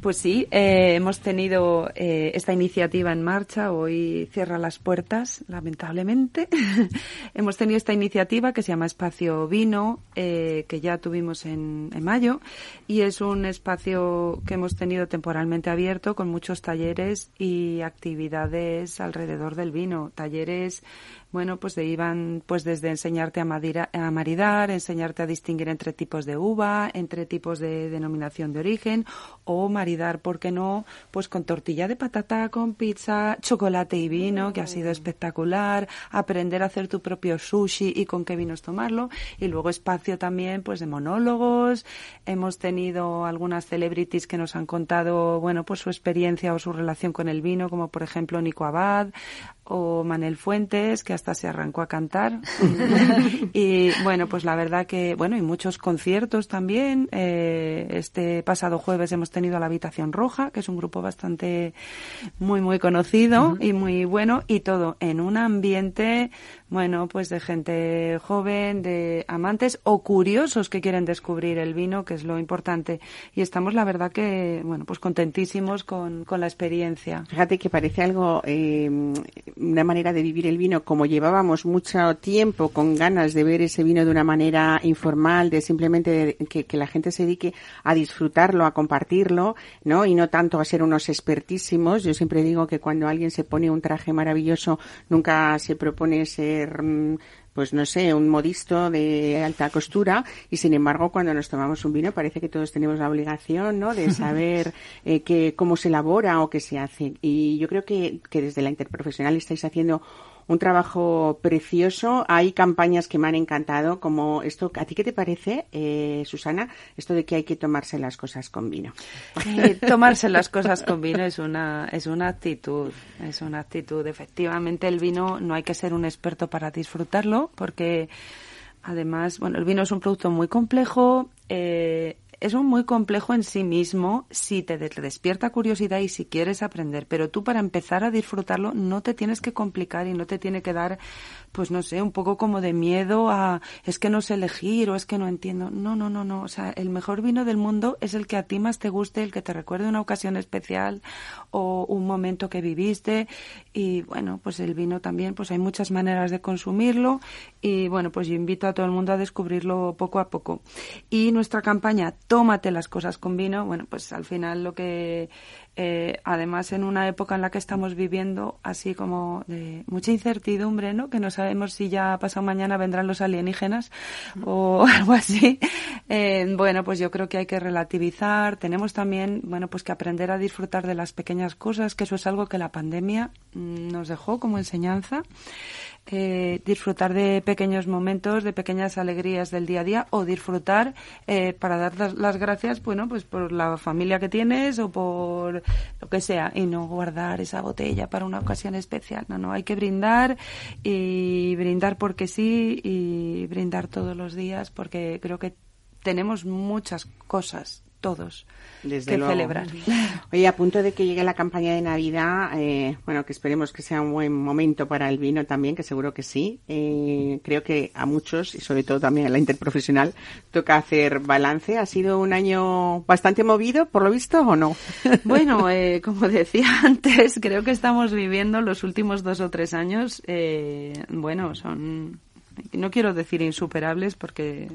Pues sí, eh, hemos tenido eh, esta iniciativa en marcha. Hoy cierra las puertas, lamentablemente. *laughs* hemos tenido esta iniciativa que se llama Espacio Vino, eh, que ya tuvimos en, en mayo, y es un espacio que hemos tenido temporalmente abierto con muchos talleres y actividades alrededor del vino. Talleres bueno, pues de iban pues desde enseñarte a, madira- a maridar, enseñarte a distinguir entre tipos de uva, entre tipos de denominación de origen, o maridar, ¿por qué no? Pues con tortilla de patata, con pizza, chocolate y vino, que ha sido espectacular, aprender a hacer tu propio sushi y con qué vinos tomarlo, y luego espacio también pues de monólogos, hemos tenido algunas celebrities que nos han contado, bueno, pues su experiencia o su relación con el vino, como por ejemplo Nico Abad, o Manel Fuentes, que hasta se arrancó a cantar. *laughs* y bueno, pues la verdad que, bueno, y muchos conciertos también. Eh, este pasado jueves hemos tenido a la Habitación Roja, que es un grupo bastante muy, muy conocido y muy bueno, y todo en un ambiente, bueno, pues de gente joven, de amantes o curiosos que quieren descubrir el vino, que es lo importante. Y estamos, la verdad que, bueno, pues contentísimos con, con la experiencia. Fíjate que parece algo, eh, una manera de vivir el vino, como llevábamos mucho tiempo con ganas de ver ese vino de una manera informal, de simplemente que, que la gente se dedique a disfrutarlo, a compartirlo, ¿no? Y no tanto a ser unos expertísimos. Yo siempre digo que cuando alguien se pone un traje maravilloso, nunca se propone ser, mm, pues no sé, un modisto de alta costura y sin embargo cuando nos tomamos un vino parece que todos tenemos la obligación, ¿no? De *laughs* saber eh, que, cómo se elabora o qué se hace. Y yo creo que, que desde la interprofesional estáis haciendo un trabajo precioso. Hay campañas que me han encantado, como esto. ¿A ti qué te parece, eh, Susana? Esto de que hay que tomarse las cosas con vino. Eh, *laughs* tomarse las cosas con vino es una es una actitud es una actitud efectivamente el vino no hay que ser un experto para disfrutarlo porque además bueno el vino es un producto muy complejo eh, es un muy complejo en sí mismo. Si te de- despierta curiosidad y si quieres aprender, pero tú para empezar a disfrutarlo no te tienes que complicar y no te tiene que dar, pues no sé, un poco como de miedo a es que no sé elegir o es que no entiendo. No, no, no, no. O sea, el mejor vino del mundo es el que a ti más te guste, el que te recuerde una ocasión especial o un momento que viviste. Y bueno, pues el vino también, pues hay muchas maneras de consumirlo y bueno, pues yo invito a todo el mundo a descubrirlo poco a poco. Y nuestra campaña, tómate las cosas con vino, bueno, pues al final lo que, eh, además en una época en la que estamos viviendo así como de mucha incertidumbre, ¿no? Que no sabemos si ya pasado mañana vendrán los alienígenas o *laughs* algo así. Eh, bueno, pues yo creo que hay que relativizar. Tenemos también, bueno, pues que aprender a disfrutar de las pequeñas cosas, que eso es algo que la pandemia mm, nos dejó como enseñanza eh, disfrutar de pequeños momentos, de pequeñas alegrías del día a día o disfrutar eh, para dar las, gracias, bueno, pues por la familia que tienes o por lo que sea y no guardar esa botella para una ocasión especial. No, no, hay que brindar y brindar porque sí y brindar todos los días porque creo que tenemos muchas cosas todos Desde que luego. celebrar. Oye, a punto de que llegue la campaña de Navidad, eh, bueno, que esperemos que sea un buen momento para el vino también, que seguro que sí. Eh, creo que a muchos, y sobre todo también a la interprofesional, toca hacer balance. ¿Ha sido un año bastante movido, por lo visto, o no? *laughs* *laughs* Bueno, eh, como decía *laughs* antes, creo que estamos viviendo los últimos dos o tres años, eh, bueno, son no quiero decir insuperables porque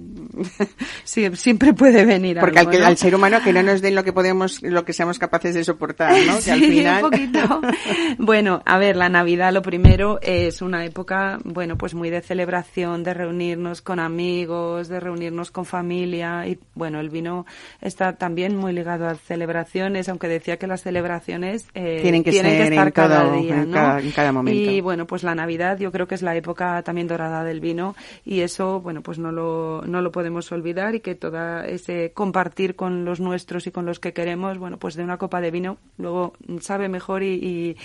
*laughs* siempre puede venir porque algo, al, ¿no? al, ser humano que no nos den lo que podemos lo que seamos capaces de soportar no *laughs* que sí, al final un poquito *laughs* bueno a ver la navidad lo primero es una época bueno pues muy de celebración de reunirnos con amigos de reunirnos con familia y bueno el vino está también muy ligado a celebraciones aunque decía que las celebraciones eh, tienen que, tienen ser que estar en cada día en, ¿no? cada, en cada momento y bueno pues la navidad yo creo que es la época también dorada del vino y eso, bueno, pues no lo, no lo podemos olvidar y que toda ese compartir con los nuestros y con los que queremos, bueno, pues de una copa de vino luego sabe mejor y, y,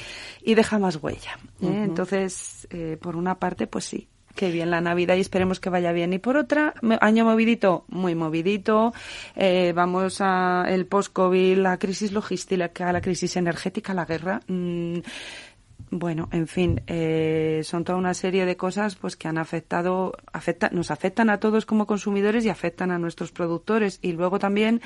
y deja más huella. ¿eh? Uh -huh. Entonces, eh, por una parte, pues sí, Qué bien la Navidad y esperemos que vaya bien. Y por otra, año movidito, muy movidito. Eh, vamos a el post-COVID, la crisis logística, la crisis energética, la guerra. Mmm, bueno, en fin, eh, son toda una serie de cosas pues que han afectado, afecta, nos afectan a todos como consumidores y afectan a nuestros productores. Y luego también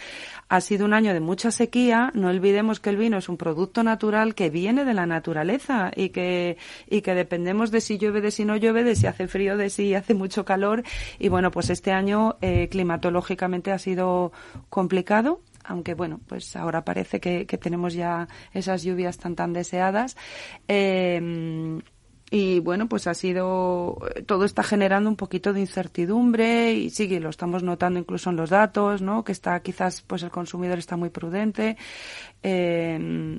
ha sido un año de mucha sequía. No olvidemos que el vino es un producto natural que viene de la naturaleza y que, y que dependemos de si llueve, de si no llueve, de si hace frío, de si hace mucho calor. Y bueno, pues este año eh, climatológicamente ha sido complicado aunque bueno, pues ahora parece que, tenemos ya esas lluvias tan tan deseadas. Eh, y bueno, pues ha sido, todo está generando un poquito de incertidumbre y sí, lo estamos notando incluso en los datos, ¿no? Que está quizás, pues el consumidor está muy prudente. Eh,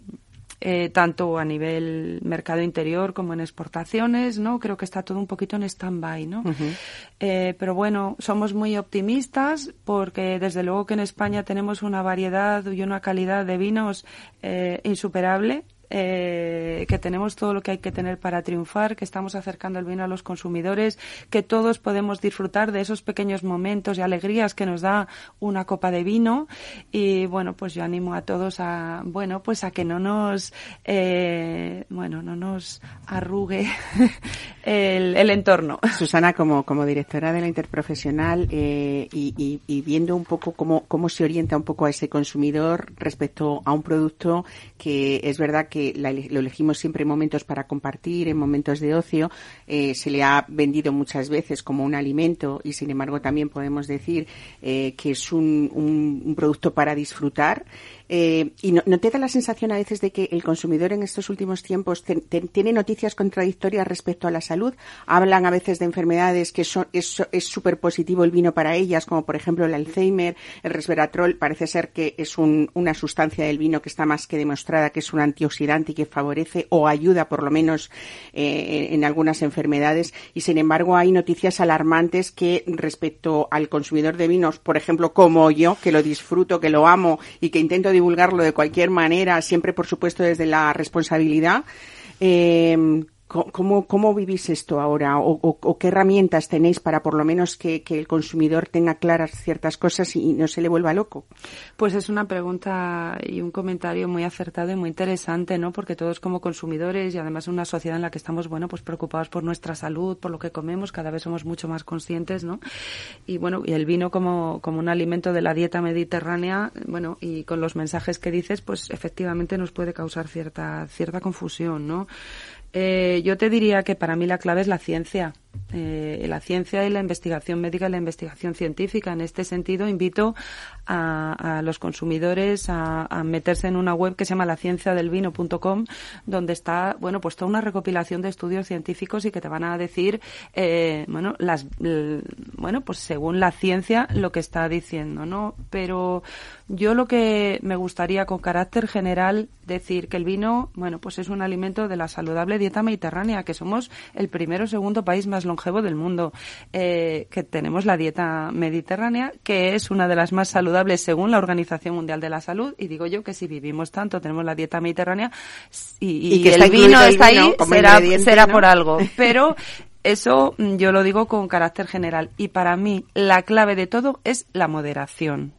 eh, tanto a nivel mercado interior como en exportaciones, ¿no? Creo que está todo un poquito en stand-by, ¿no? Uh -huh. eh, pero bueno, somos muy optimistas porque desde luego que en España tenemos una variedad y una calidad de vinos eh, insuperable eh, que tenemos todo lo que hay que tener para triunfar, que estamos acercando el vino a los consumidores, que todos podemos disfrutar de esos pequeños momentos y alegrías que nos da una copa de vino. Y bueno, pues yo animo a todos a, bueno, pues a que no nos, eh, bueno, no nos arrugue *laughs* el, el, entorno. *laughs* Susana, como, como directora de la interprofesional eh, y, y, y, viendo un poco cómo, cómo se orienta un poco a ese consumidor respecto a un producto que es verdad que que la, lo elegimos siempre en momentos para compartir, en momentos de ocio, eh, se le ha vendido muchas veces como un alimento y sin embargo también podemos decir eh, que es un, un, un, producto para disfrutar. Eh, ¿Y no, no, te da la sensación a veces de que el consumidor en estos últimos tiempos tiene noticias contradictorias respecto a la salud? Hablan a veces de enfermedades que son, es súper positivo el vino para ellas, como por ejemplo el Alzheimer, el resveratrol. Parece ser que es un, una sustancia del vino que está más que demostrada que es un antioxidante y que favorece o ayuda por lo menos eh, en algunas enfermedades. Y sin embargo hay noticias alarmantes que respecto al consumidor de vinos, por ejemplo como yo, que lo disfruto, que lo amo y que intento divulgarlo de cualquier manera, siempre por supuesto desde la responsabilidad. Eh, ¿Cómo, ¿Cómo vivís esto ahora? O, o, ¿O, qué herramientas tenéis para por lo menos que, que, el consumidor tenga claras ciertas cosas y no se le vuelva loco? Pues es una pregunta y un comentario muy acertado y muy interesante, ¿no? Porque todos como consumidores y además una sociedad en la que estamos, bueno, pues preocupados por nuestra salud, por lo que comemos, cada vez somos mucho más conscientes, ¿no? Y bueno, y el vino como, como un alimento de la dieta mediterránea, bueno, y con los mensajes que dices, pues efectivamente nos puede causar cierta, cierta confusión, ¿no? Eh, yo te diría que para mí la clave es la ciencia. Eh, la ciencia y la investigación médica y la investigación científica. En este sentido, invito a, a los consumidores a, a, meterse en una web que se llama lacienciadelvino.com, donde está, bueno, pues toda una recopilación de estudios científicos y que te van a decir, eh, bueno, las, bueno, pues según la ciencia lo que está diciendo, ¿no? Pero yo lo que me gustaría con carácter general decir que el vino, bueno, pues es un alimento de la saludable dieta mediterránea, que somos el primero o segundo país más longevo del mundo, eh, que tenemos la dieta mediterránea, que es una de las más saludables según la Organización Mundial de la Salud, y digo yo que si vivimos tanto, tenemos la dieta mediterránea y, y, que el vino el está ahí, será, será ¿no? por algo. *laughs* Pero eso mm, yo lo digo con carácter general. Y para mí la clave de todo es la moderación.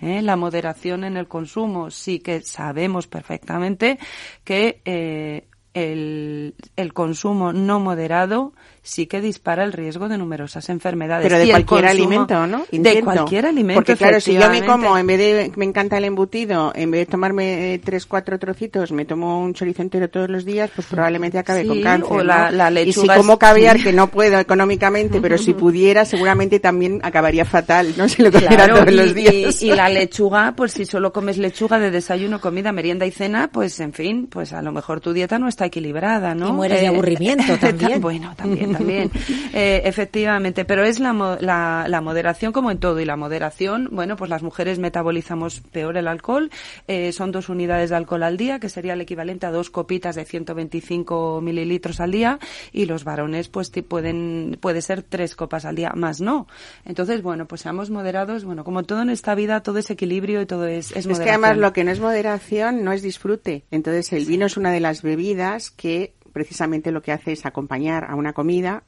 ¿eh? La moderación en el consumo. Sí que sabemos perfectamente que eh, el, el consumo no moderado sí que dispara el riesgo de numerosas enfermedades. Pero de Y cualquier alimento, ¿no? De cualquier alimento. Porque claro, si yo me como, en vez de, me encanta el embutido, en vez de tomarme eh, tres, cuatro trocitos, me tomo un chorizo entero todos los días, pues probablemente acabe Sí, con cáncer. o ¿no? la- la y si lechuga como caviar, *laughs* que no puedo económicamente, pero si pudiera, seguramente también acabaría fatal, ¿no? Si lo comiera Claro, todos y, los días. y- y la lechuga, pues si solo comes lechuga de desayuno, comida, merienda y cena, pues en fin, pues a lo mejor tu dieta no está equilibrada, ¿no? Y mueres de aburrimiento *laughs* también. bueno, también, también. *laughs* Eh, efectivamente, pero es la, mo- la, la moderación como en todo y la moderación, bueno, pues las mujeres metabolizamos peor el alcohol, eh, son dos unidades de alcohol al día, que sería el equivalente a dos copitas de 125 mililitros al día y los varones pues ti- pueden puede ser tres copas al día, más no. Entonces, bueno, pues seamos moderados, bueno, como todo en esta vida, todo es equilibrio y todo es, es Es que además lo que no es moderación no es disfrute. Entonces el vino es una de las bebidas que precisamente lo que hace es acompañar a una comida,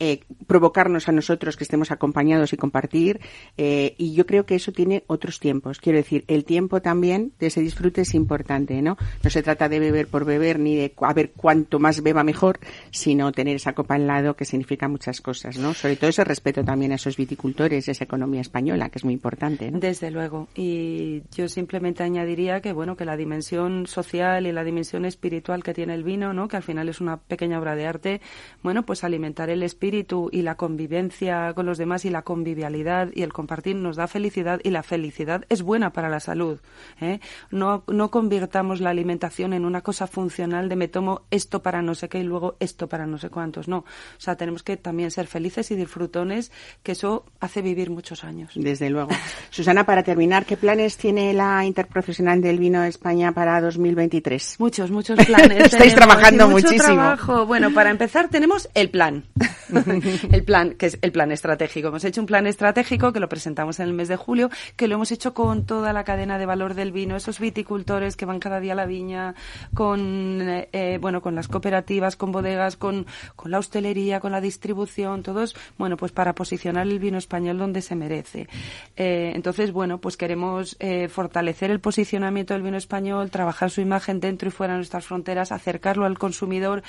eh, provocarnos a nosotros que estemos acompañados y compartir. eh, y yo creo que eso tiene otros tiempos. Quiero decir, el tiempo también de ese disfrute es importante, ¿no? No se trata de beber por beber ni de a ver cuánto más beba mejor, sino tener esa copa al lado que significa muchas cosas, ¿no? Sobre todo ese respeto también a esos viticultores, esa economía española, que es muy importante. Desde luego. Y yo simplemente añadiría que, bueno, que la dimensión social y la dimensión espiritual que tiene el vino, ¿no? Que al final es una pequeña obra de arte, bueno, pues alimentar el espíritu y la convivencia con los demás y la convivialidad y el compartir nos da felicidad y la felicidad es buena para la salud. ¿eh? No, no convirtamos la alimentación en una cosa funcional de me tomo esto para no sé qué y luego esto para no sé cuántos. No. O sea, tenemos que también ser felices y disfrutones, que eso hace vivir muchos años. Desde luego. *laughs* Susana, para terminar, ¿qué planes tiene la Interprofesional del Vino de España para 2023? Muchos, muchos planes. *laughs* Estáis tenemos, trabajando mucho muchísimo. trabajo. Bueno, para empezar tenemos el plan. *laughs* *laughs* el plan, que es el plan estratégico. Hemos hecho un plan estratégico que lo presentamos en el mes de julio, que lo hemos hecho con toda la cadena de valor del vino, esos viticultores que van cada día a la viña, con, eh, bueno, con las cooperativas, con bodegas, con, con la hostelería, con la distribución, todos, bueno, pues para posicionar el vino español donde se merece. Eh, entonces, bueno, pues queremos eh, fortalecer el posicionamiento del vino español, trabajar su imagen dentro y fuera de nuestras fronteras, acercarlo al consumidor.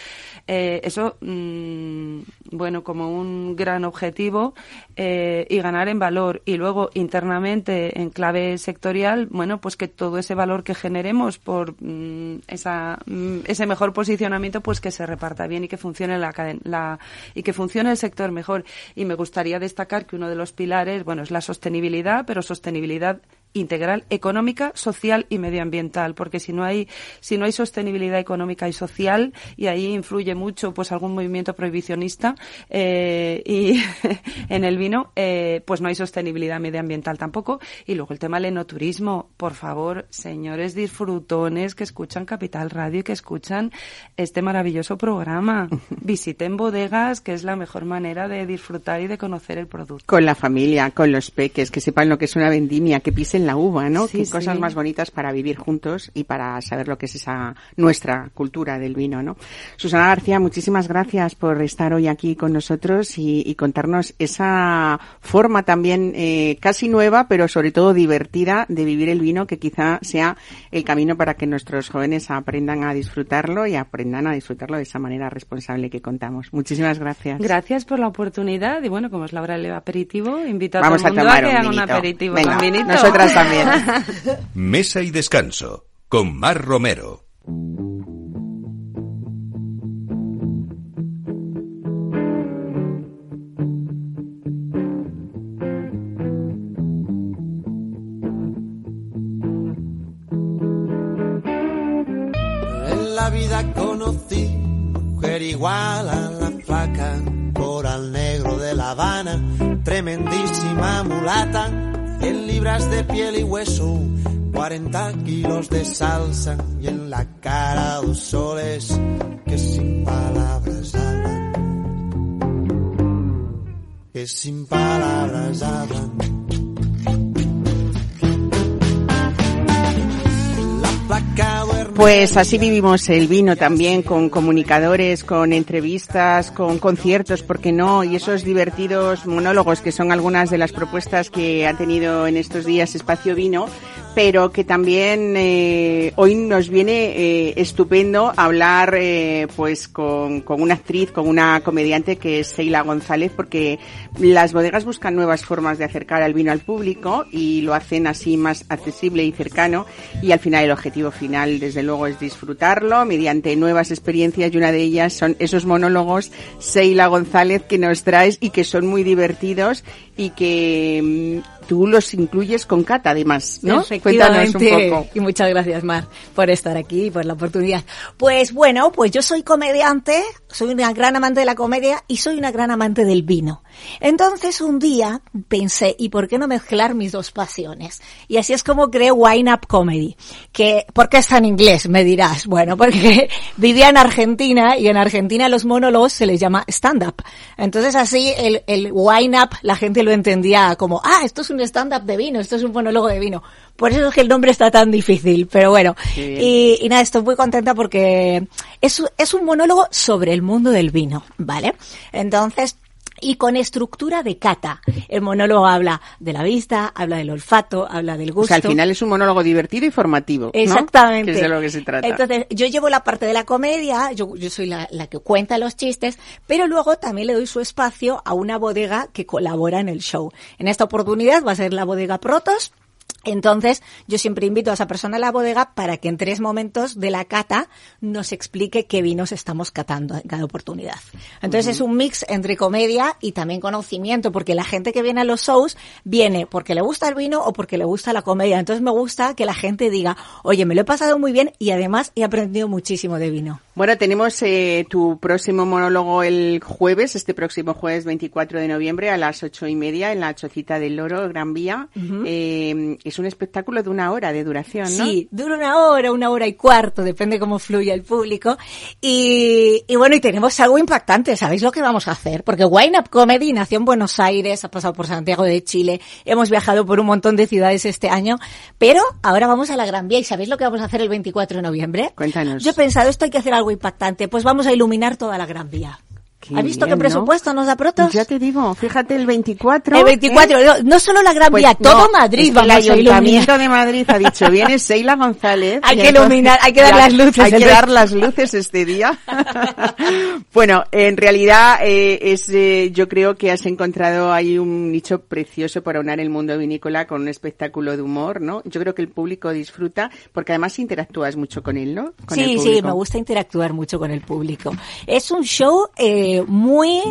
Eh, eso, mm, bueno, como un gran objetivo eh, y ganar en valor. Y luego, internamente, en clave sectorial, bueno, pues que todo ese valor que generemos por mm, esa, mm, ese mejor posicionamiento, pues que se reparta bien y que funcione la, la y que funcione el sector mejor. Y me gustaría destacar que uno de los pilares, bueno, es la sostenibilidad, pero sostenibilidad integral económica, social y medioambiental, porque si no hay si no hay sostenibilidad económica y social y ahí influye mucho pues algún movimiento prohibicionista eh, y *laughs* en el vino eh, pues no hay sostenibilidad medioambiental tampoco y luego el tema del enoturismo, por favor, señores disfrutones que escuchan Capital Radio y que escuchan este maravilloso programa, *laughs* visiten bodegas, que es la mejor manera de disfrutar y de conocer el producto. Con la familia, con los peques, que sepan lo que es una vendimia, que pisen la uva, ¿no? Sí, Qué sí. cosas más bonitas para vivir juntos y para saber lo que es esa nuestra cultura del vino, ¿no? Susana García, muchísimas gracias por estar hoy aquí con nosotros y, y contarnos esa forma también eh, casi nueva, pero sobre todo divertida de vivir el vino, que quizá sea el camino para que nuestros jóvenes aprendan a disfrutarlo y aprendan a disfrutarlo de esa manera responsable que contamos. Muchísimas gracias. Gracias por la oportunidad y bueno, como es la hora del aperitivo, invito a Vamos todo a el mundo tomar a que un haga un aperitivo Venga, con vinito. nosotras también. Mesa y descanso con Mar Romero. En la vida conocí mujer igual a la flaca, coral negro de La Habana, tremendísima mulata, 100 libras de piel y hueso, 40 kilos de salsa y en la cara dos soles que sin palabras hablan, que sin palabras hablan. Pues así vivimos el vino también, con comunicadores, con entrevistas, con conciertos, ¿por qué no? Y esos divertidos monólogos que son algunas de las propuestas que ha tenido en estos días Espacio Vino, pero que también eh, hoy nos viene eh, estupendo hablar eh, pues con, con una actriz, con una comediante que es Seila González, porque las bodegas buscan nuevas formas de acercar al vino al público y lo hacen así más accesible y cercano. Y al final el objetivo final desde luego es disfrutarlo mediante nuevas experiencias y una de ellas son esos monólogos Seila González que nos traes y que son muy divertidos y que mm, tú los incluyes con Cata además, ¿no? Cuéntanos un poco. Y muchas gracias, Mar, por estar aquí y por la oportunidad. Pues bueno, pues yo soy comediante, soy una gran amante de la comedia y soy una gran amante del vino. Entonces un día pensé, ¿y por qué no mezclar mis dos pasiones? Y así es como creé Wine Up Comedy. Que, ¿por qué está en inglés? Me dirás. Bueno, porque *laughs* vivía en Argentina y en Argentina los monólogos se les llama stand-up. Entonces así el, el Wine Up la gente lo entendía como, ah, esto es un stand-up de vino, esto es un monólogo de vino. Por eso es que el nombre está tan difícil, pero bueno. Y nada, estoy muy contenta porque es, es un monólogo sobre el mundo del vino, ¿vale? Entonces, y con estructura de cata. El monólogo habla de la vista, habla del olfato, habla del O gusto. sea, al final es un monólogo divertido y formativo. ¿no? Exactamente. Que es de lo que se trata. Entonces, yo llevo la parte de la comedia, yo, yo soy la, la que cuenta los chistes, pero luego también le doy su espacio a una bodega que colabora en el show. En esta oportunidad va a ser la bodega Protos. Entonces, yo siempre invito a esa persona a la bodega para que en tres momentos de la cata nos explique qué vinos estamos catando en cada oportunidad. Entonces, es un mix entre comedia y también conocimiento, porque la gente que viene a los shows viene porque le gusta el vino o porque le gusta la comedia. Entonces, me gusta que la gente diga, oye, me lo he pasado muy bien y además he aprendido muchísimo de vino. Bueno, tenemos eh, tu próximo monólogo el jueves, este próximo jueves 24 de noviembre a las ocho y media en la Chocita del Loro, Gran Vía. Eh, es un espectáculo de una hora de duración, ¿no? Sí, dura una hora, una hora y cuarto, depende cómo fluya el público. Y, y bueno, y tenemos algo impactante, ¿sabéis lo que vamos a hacer? Porque Wine Up Comedy nació en Buenos Aires, ha pasado por Santiago de Chile, hemos viajado por un montón de ciudades este año, pero ahora vamos a la Gran Vía y ¿sabéis lo que vamos a hacer el 24 de noviembre? Cuéntanos. Yo he pensado, esto hay que hacer algo impactante, pues vamos a iluminar toda la Gran Vía. Qué ¿Has visto bien, qué presupuesto nos da Protos? Ya te digo, fíjate el 24. El 24, ¿eh? no, no solo la Gran Pues Vía, todo no, Madrid es que vamos el a. Ayuntamiento de Madrid ha dicho, viene Seila González. *laughs* Hay que iluminar, hay que dar las luces, Hay que dar las luces este día. *laughs* bueno, en realidad eh, es, eh, yo creo que has encontrado ahí un nicho precioso para unar el mundo vinícola con un espectáculo de humor, ¿no? Yo creo que el público disfruta porque además interactúas mucho con él, ¿no? Con Sí, sí, me gusta interactuar mucho con el público. Es un show eh, muy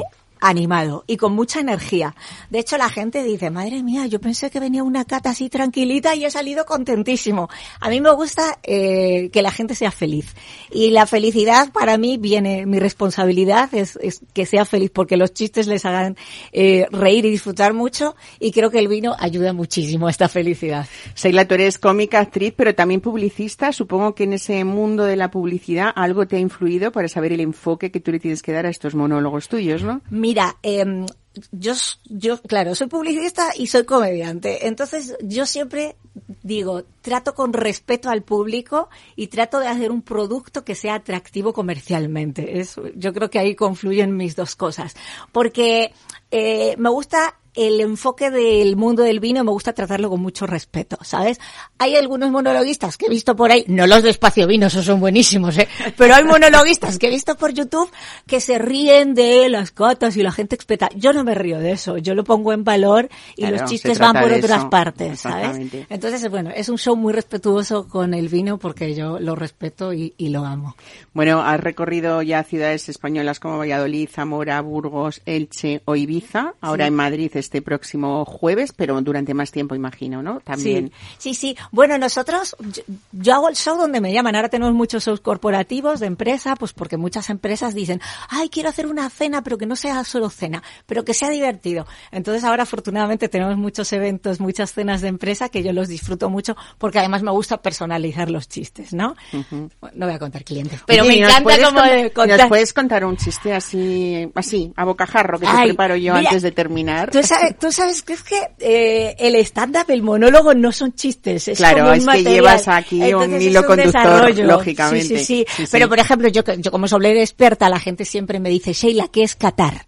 animado y con mucha energía. De hecho, la gente dice, madre mía, yo pensé que venía una cata así tranquilita y he salido contentísimo. A mí me gusta eh, que la gente sea feliz. Y la felicidad para mí viene, mi responsabilidad es, es que sea feliz porque los chistes les hagan eh, reír y disfrutar mucho y creo que el vino ayuda muchísimo a esta felicidad. Seila, tú eres cómica, actriz, pero también publicista. Supongo que en ese mundo de la publicidad algo te ha influido para saber el enfoque que tú le tienes que dar a estos monólogos tuyos, ¿no? Mira, em, yo, yo, claro, soy publicista y soy comediante. Entonces, yo siempre digo, trato con respeto al público y trato de hacer un producto que sea atractivo comercialmente. Es, yo creo que ahí confluyen mis dos cosas. Porque eh, me gusta el enfoque del mundo del vino, me gusta tratarlo con mucho respeto, ¿sabes? Hay algunos monologuistas que he visto por ahí, no los de Espacio Vino, esos son buenísimos, ¿eh? *laughs* Pero hay monologuistas que he visto por YouTube que se ríen de las cotas y la gente expeta. Yo no me río de eso, yo lo pongo en valor y Claro, los chistes van por otras eso. partes, ¿sabes? Entonces, bueno, es un show muy respetuoso con el vino porque yo lo respeto y, y lo amo. Bueno, has recorrido ya ciudades españolas como Valladolid, Zamora, Burgos, Elche o Ibiza. Ahora Sí. en Madrid este próximo jueves, pero durante más tiempo, imagino, ¿no? También. Sí, sí, sí. Bueno, nosotros, yo, yo hago el show donde me llaman. Ahora tenemos muchos shows corporativos de empresa, pues porque muchas empresas dicen, ay, quiero hacer una cena, pero que no sea solo cena, pero que sea divertido. Entonces ahora afortunadamente tenemos muchos eventos, muchas cenas de empresa que yo los disfruto mucho porque además me gusta personalizar los chistes, ¿no? Bueno, no voy a contar clientes, pero me ¿y nos encanta como contar- ¿Nos puedes contar un chiste así, así, a bocajarro que te Ay, preparo yo mira, antes de terminar? Tú sabes, tú sabes que es que eh, el stand-up, el monólogo no son chistes, es Claro, como un es que material. llevas aquí un Entonces, hilo es conductor, desarrollo. lógicamente. Sí, sí, sí. Sí. Pero, por ejemplo, yo, que- yo como soblera experta, la gente siempre me dice, Sheila, ¿qué es Qatar?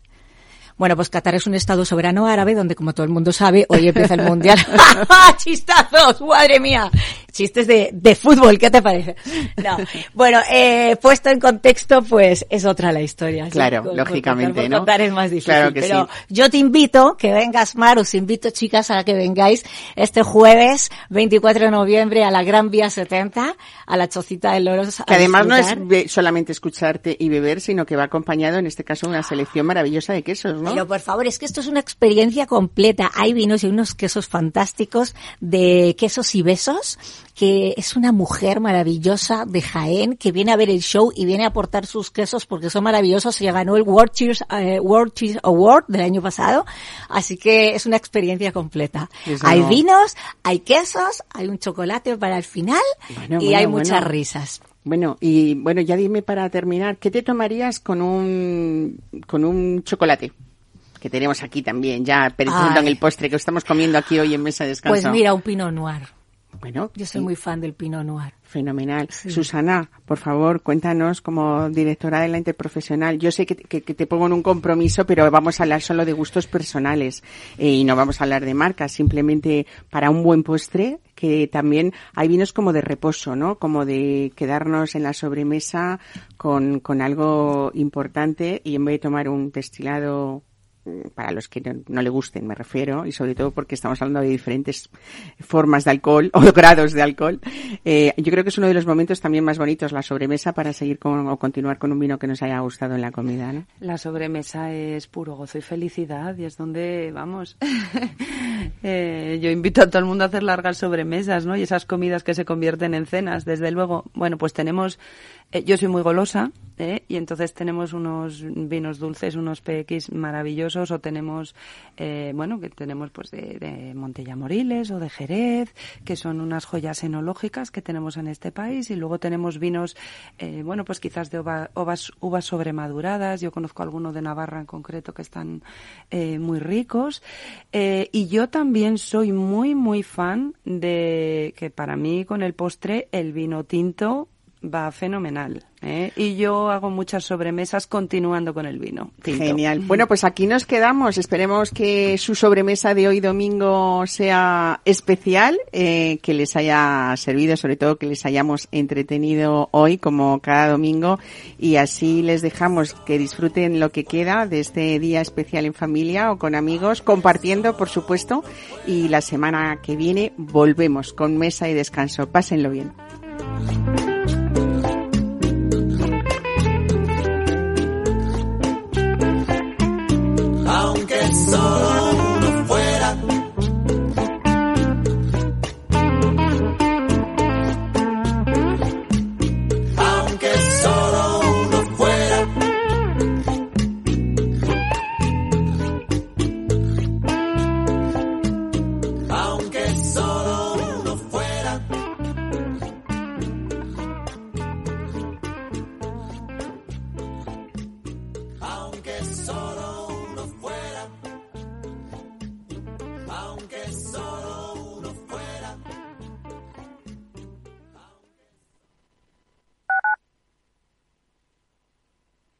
Bueno, pues Qatar es un estado soberano árabe donde, como todo el mundo sabe, hoy empieza el *laughs* mundial. *laughs* ¡Chistazos! ¡Madre mía! Chistes de, de fútbol, ¿qué te parece? No. Bueno, eh, puesto en contexto, pues es otra la historia. Claro, Con- con lógicamente, por ¿no? contar es más difícil. Claro que pero sí. yo te invito que vengas, Mar, os invito, chicas, a que vengáis este jueves 24 de noviembre a la Gran Vía 70, a la Chocita de Loros. Que además no es solamente escucharte y beber, sino que va acompañado, en este caso, de una selección maravillosa de quesos, ¿no? Pero por favor, es que esto es una experiencia completa. Hay vinos y unos quesos fantásticos de quesos y besos, que es una mujer maravillosa de Jaén que viene a ver el show y viene a aportar sus quesos porque son maravillosos. Se ganó el World Cheers, eh, World Cheers Award del año pasado. Así que es una experiencia completa. Hay vinos, hay quesos, hay un chocolate para el final Bueno, y bueno, hay bueno. muchas risas. Bueno, y bueno, ya dime para terminar, ¿qué te tomarías con un, con un chocolate? Que tenemos aquí también, ya Ay. en el postre que estamos comiendo aquí hoy en Mesa de Descanso. Pues mira, un Pinot Noir. Bueno, Yo soy sí. muy fan del Pinot Noir. Fenomenal. Susana, por favor, cuéntanos como directora de la Interprofesional. Yo sé que, que- que te pongo en un compromiso, pero vamos a hablar solo de gustos personales eh, y no vamos a hablar de marcas. Simplemente para un buen postre, que también hay vinos como de reposo, ¿no? Como de quedarnos en la sobremesa con, con algo importante y en vez de tomar un destilado para los que no, no le gusten, me refiero, y sobre todo porque estamos hablando de diferentes formas de alcohol *laughs* o grados de alcohol. Eh, yo creo que es uno de los momentos también más bonitos, la sobremesa, para seguir con, o continuar con un vino que nos haya gustado en la comida, ¿no? La sobremesa es puro gozo y felicidad y es donde, vamos, *laughs* eh, yo invito a todo el mundo a hacer largas sobremesas, ¿no? Y esas comidas que se convierten en cenas, desde luego. Bueno, pues tenemos, eh, yo soy muy golosa, ¿eh? Y entonces tenemos unos vinos dulces, unos PX maravillosos o tenemos, eh, bueno, que tenemos pues de, de Montella Moriles o de Jerez, que son unas joyas enológicas que tenemos en este país y luego tenemos vinos, eh, bueno, pues quizás de ova- ovas- uvas sobremaduradas. Yo conozco alguno de Navarra en concreto que están eh, muy ricos. Y yo también soy muy, muy fan de que para mí con el postre el vino tinto va fenomenal. ¿eh? Y yo hago muchas sobremesas continuando con el vino. Genial. Bueno, pues aquí nos quedamos. Esperemos que su sobremesa de hoy domingo sea especial, eh, que les haya servido, sobre todo que les hayamos entretenido hoy como cada domingo y así les dejamos que disfruten lo que queda de este día especial en familia o con amigos, compartiendo, por supuesto, y la semana que viene volvemos con mesa y descanso. Pásenlo bien.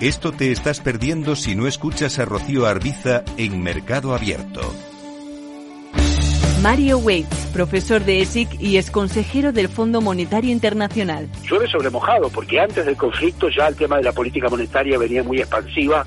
Esto te estás perdiendo si no escuchas a Rocío Arbiza en Mercado Abierto. Mario Waits, profesor de ESIC y ex consejero del Fondo Monetario Internacional. Llueve sobre mojado, porque antes del conflicto ya el tema de la política monetaria venía muy expansiva,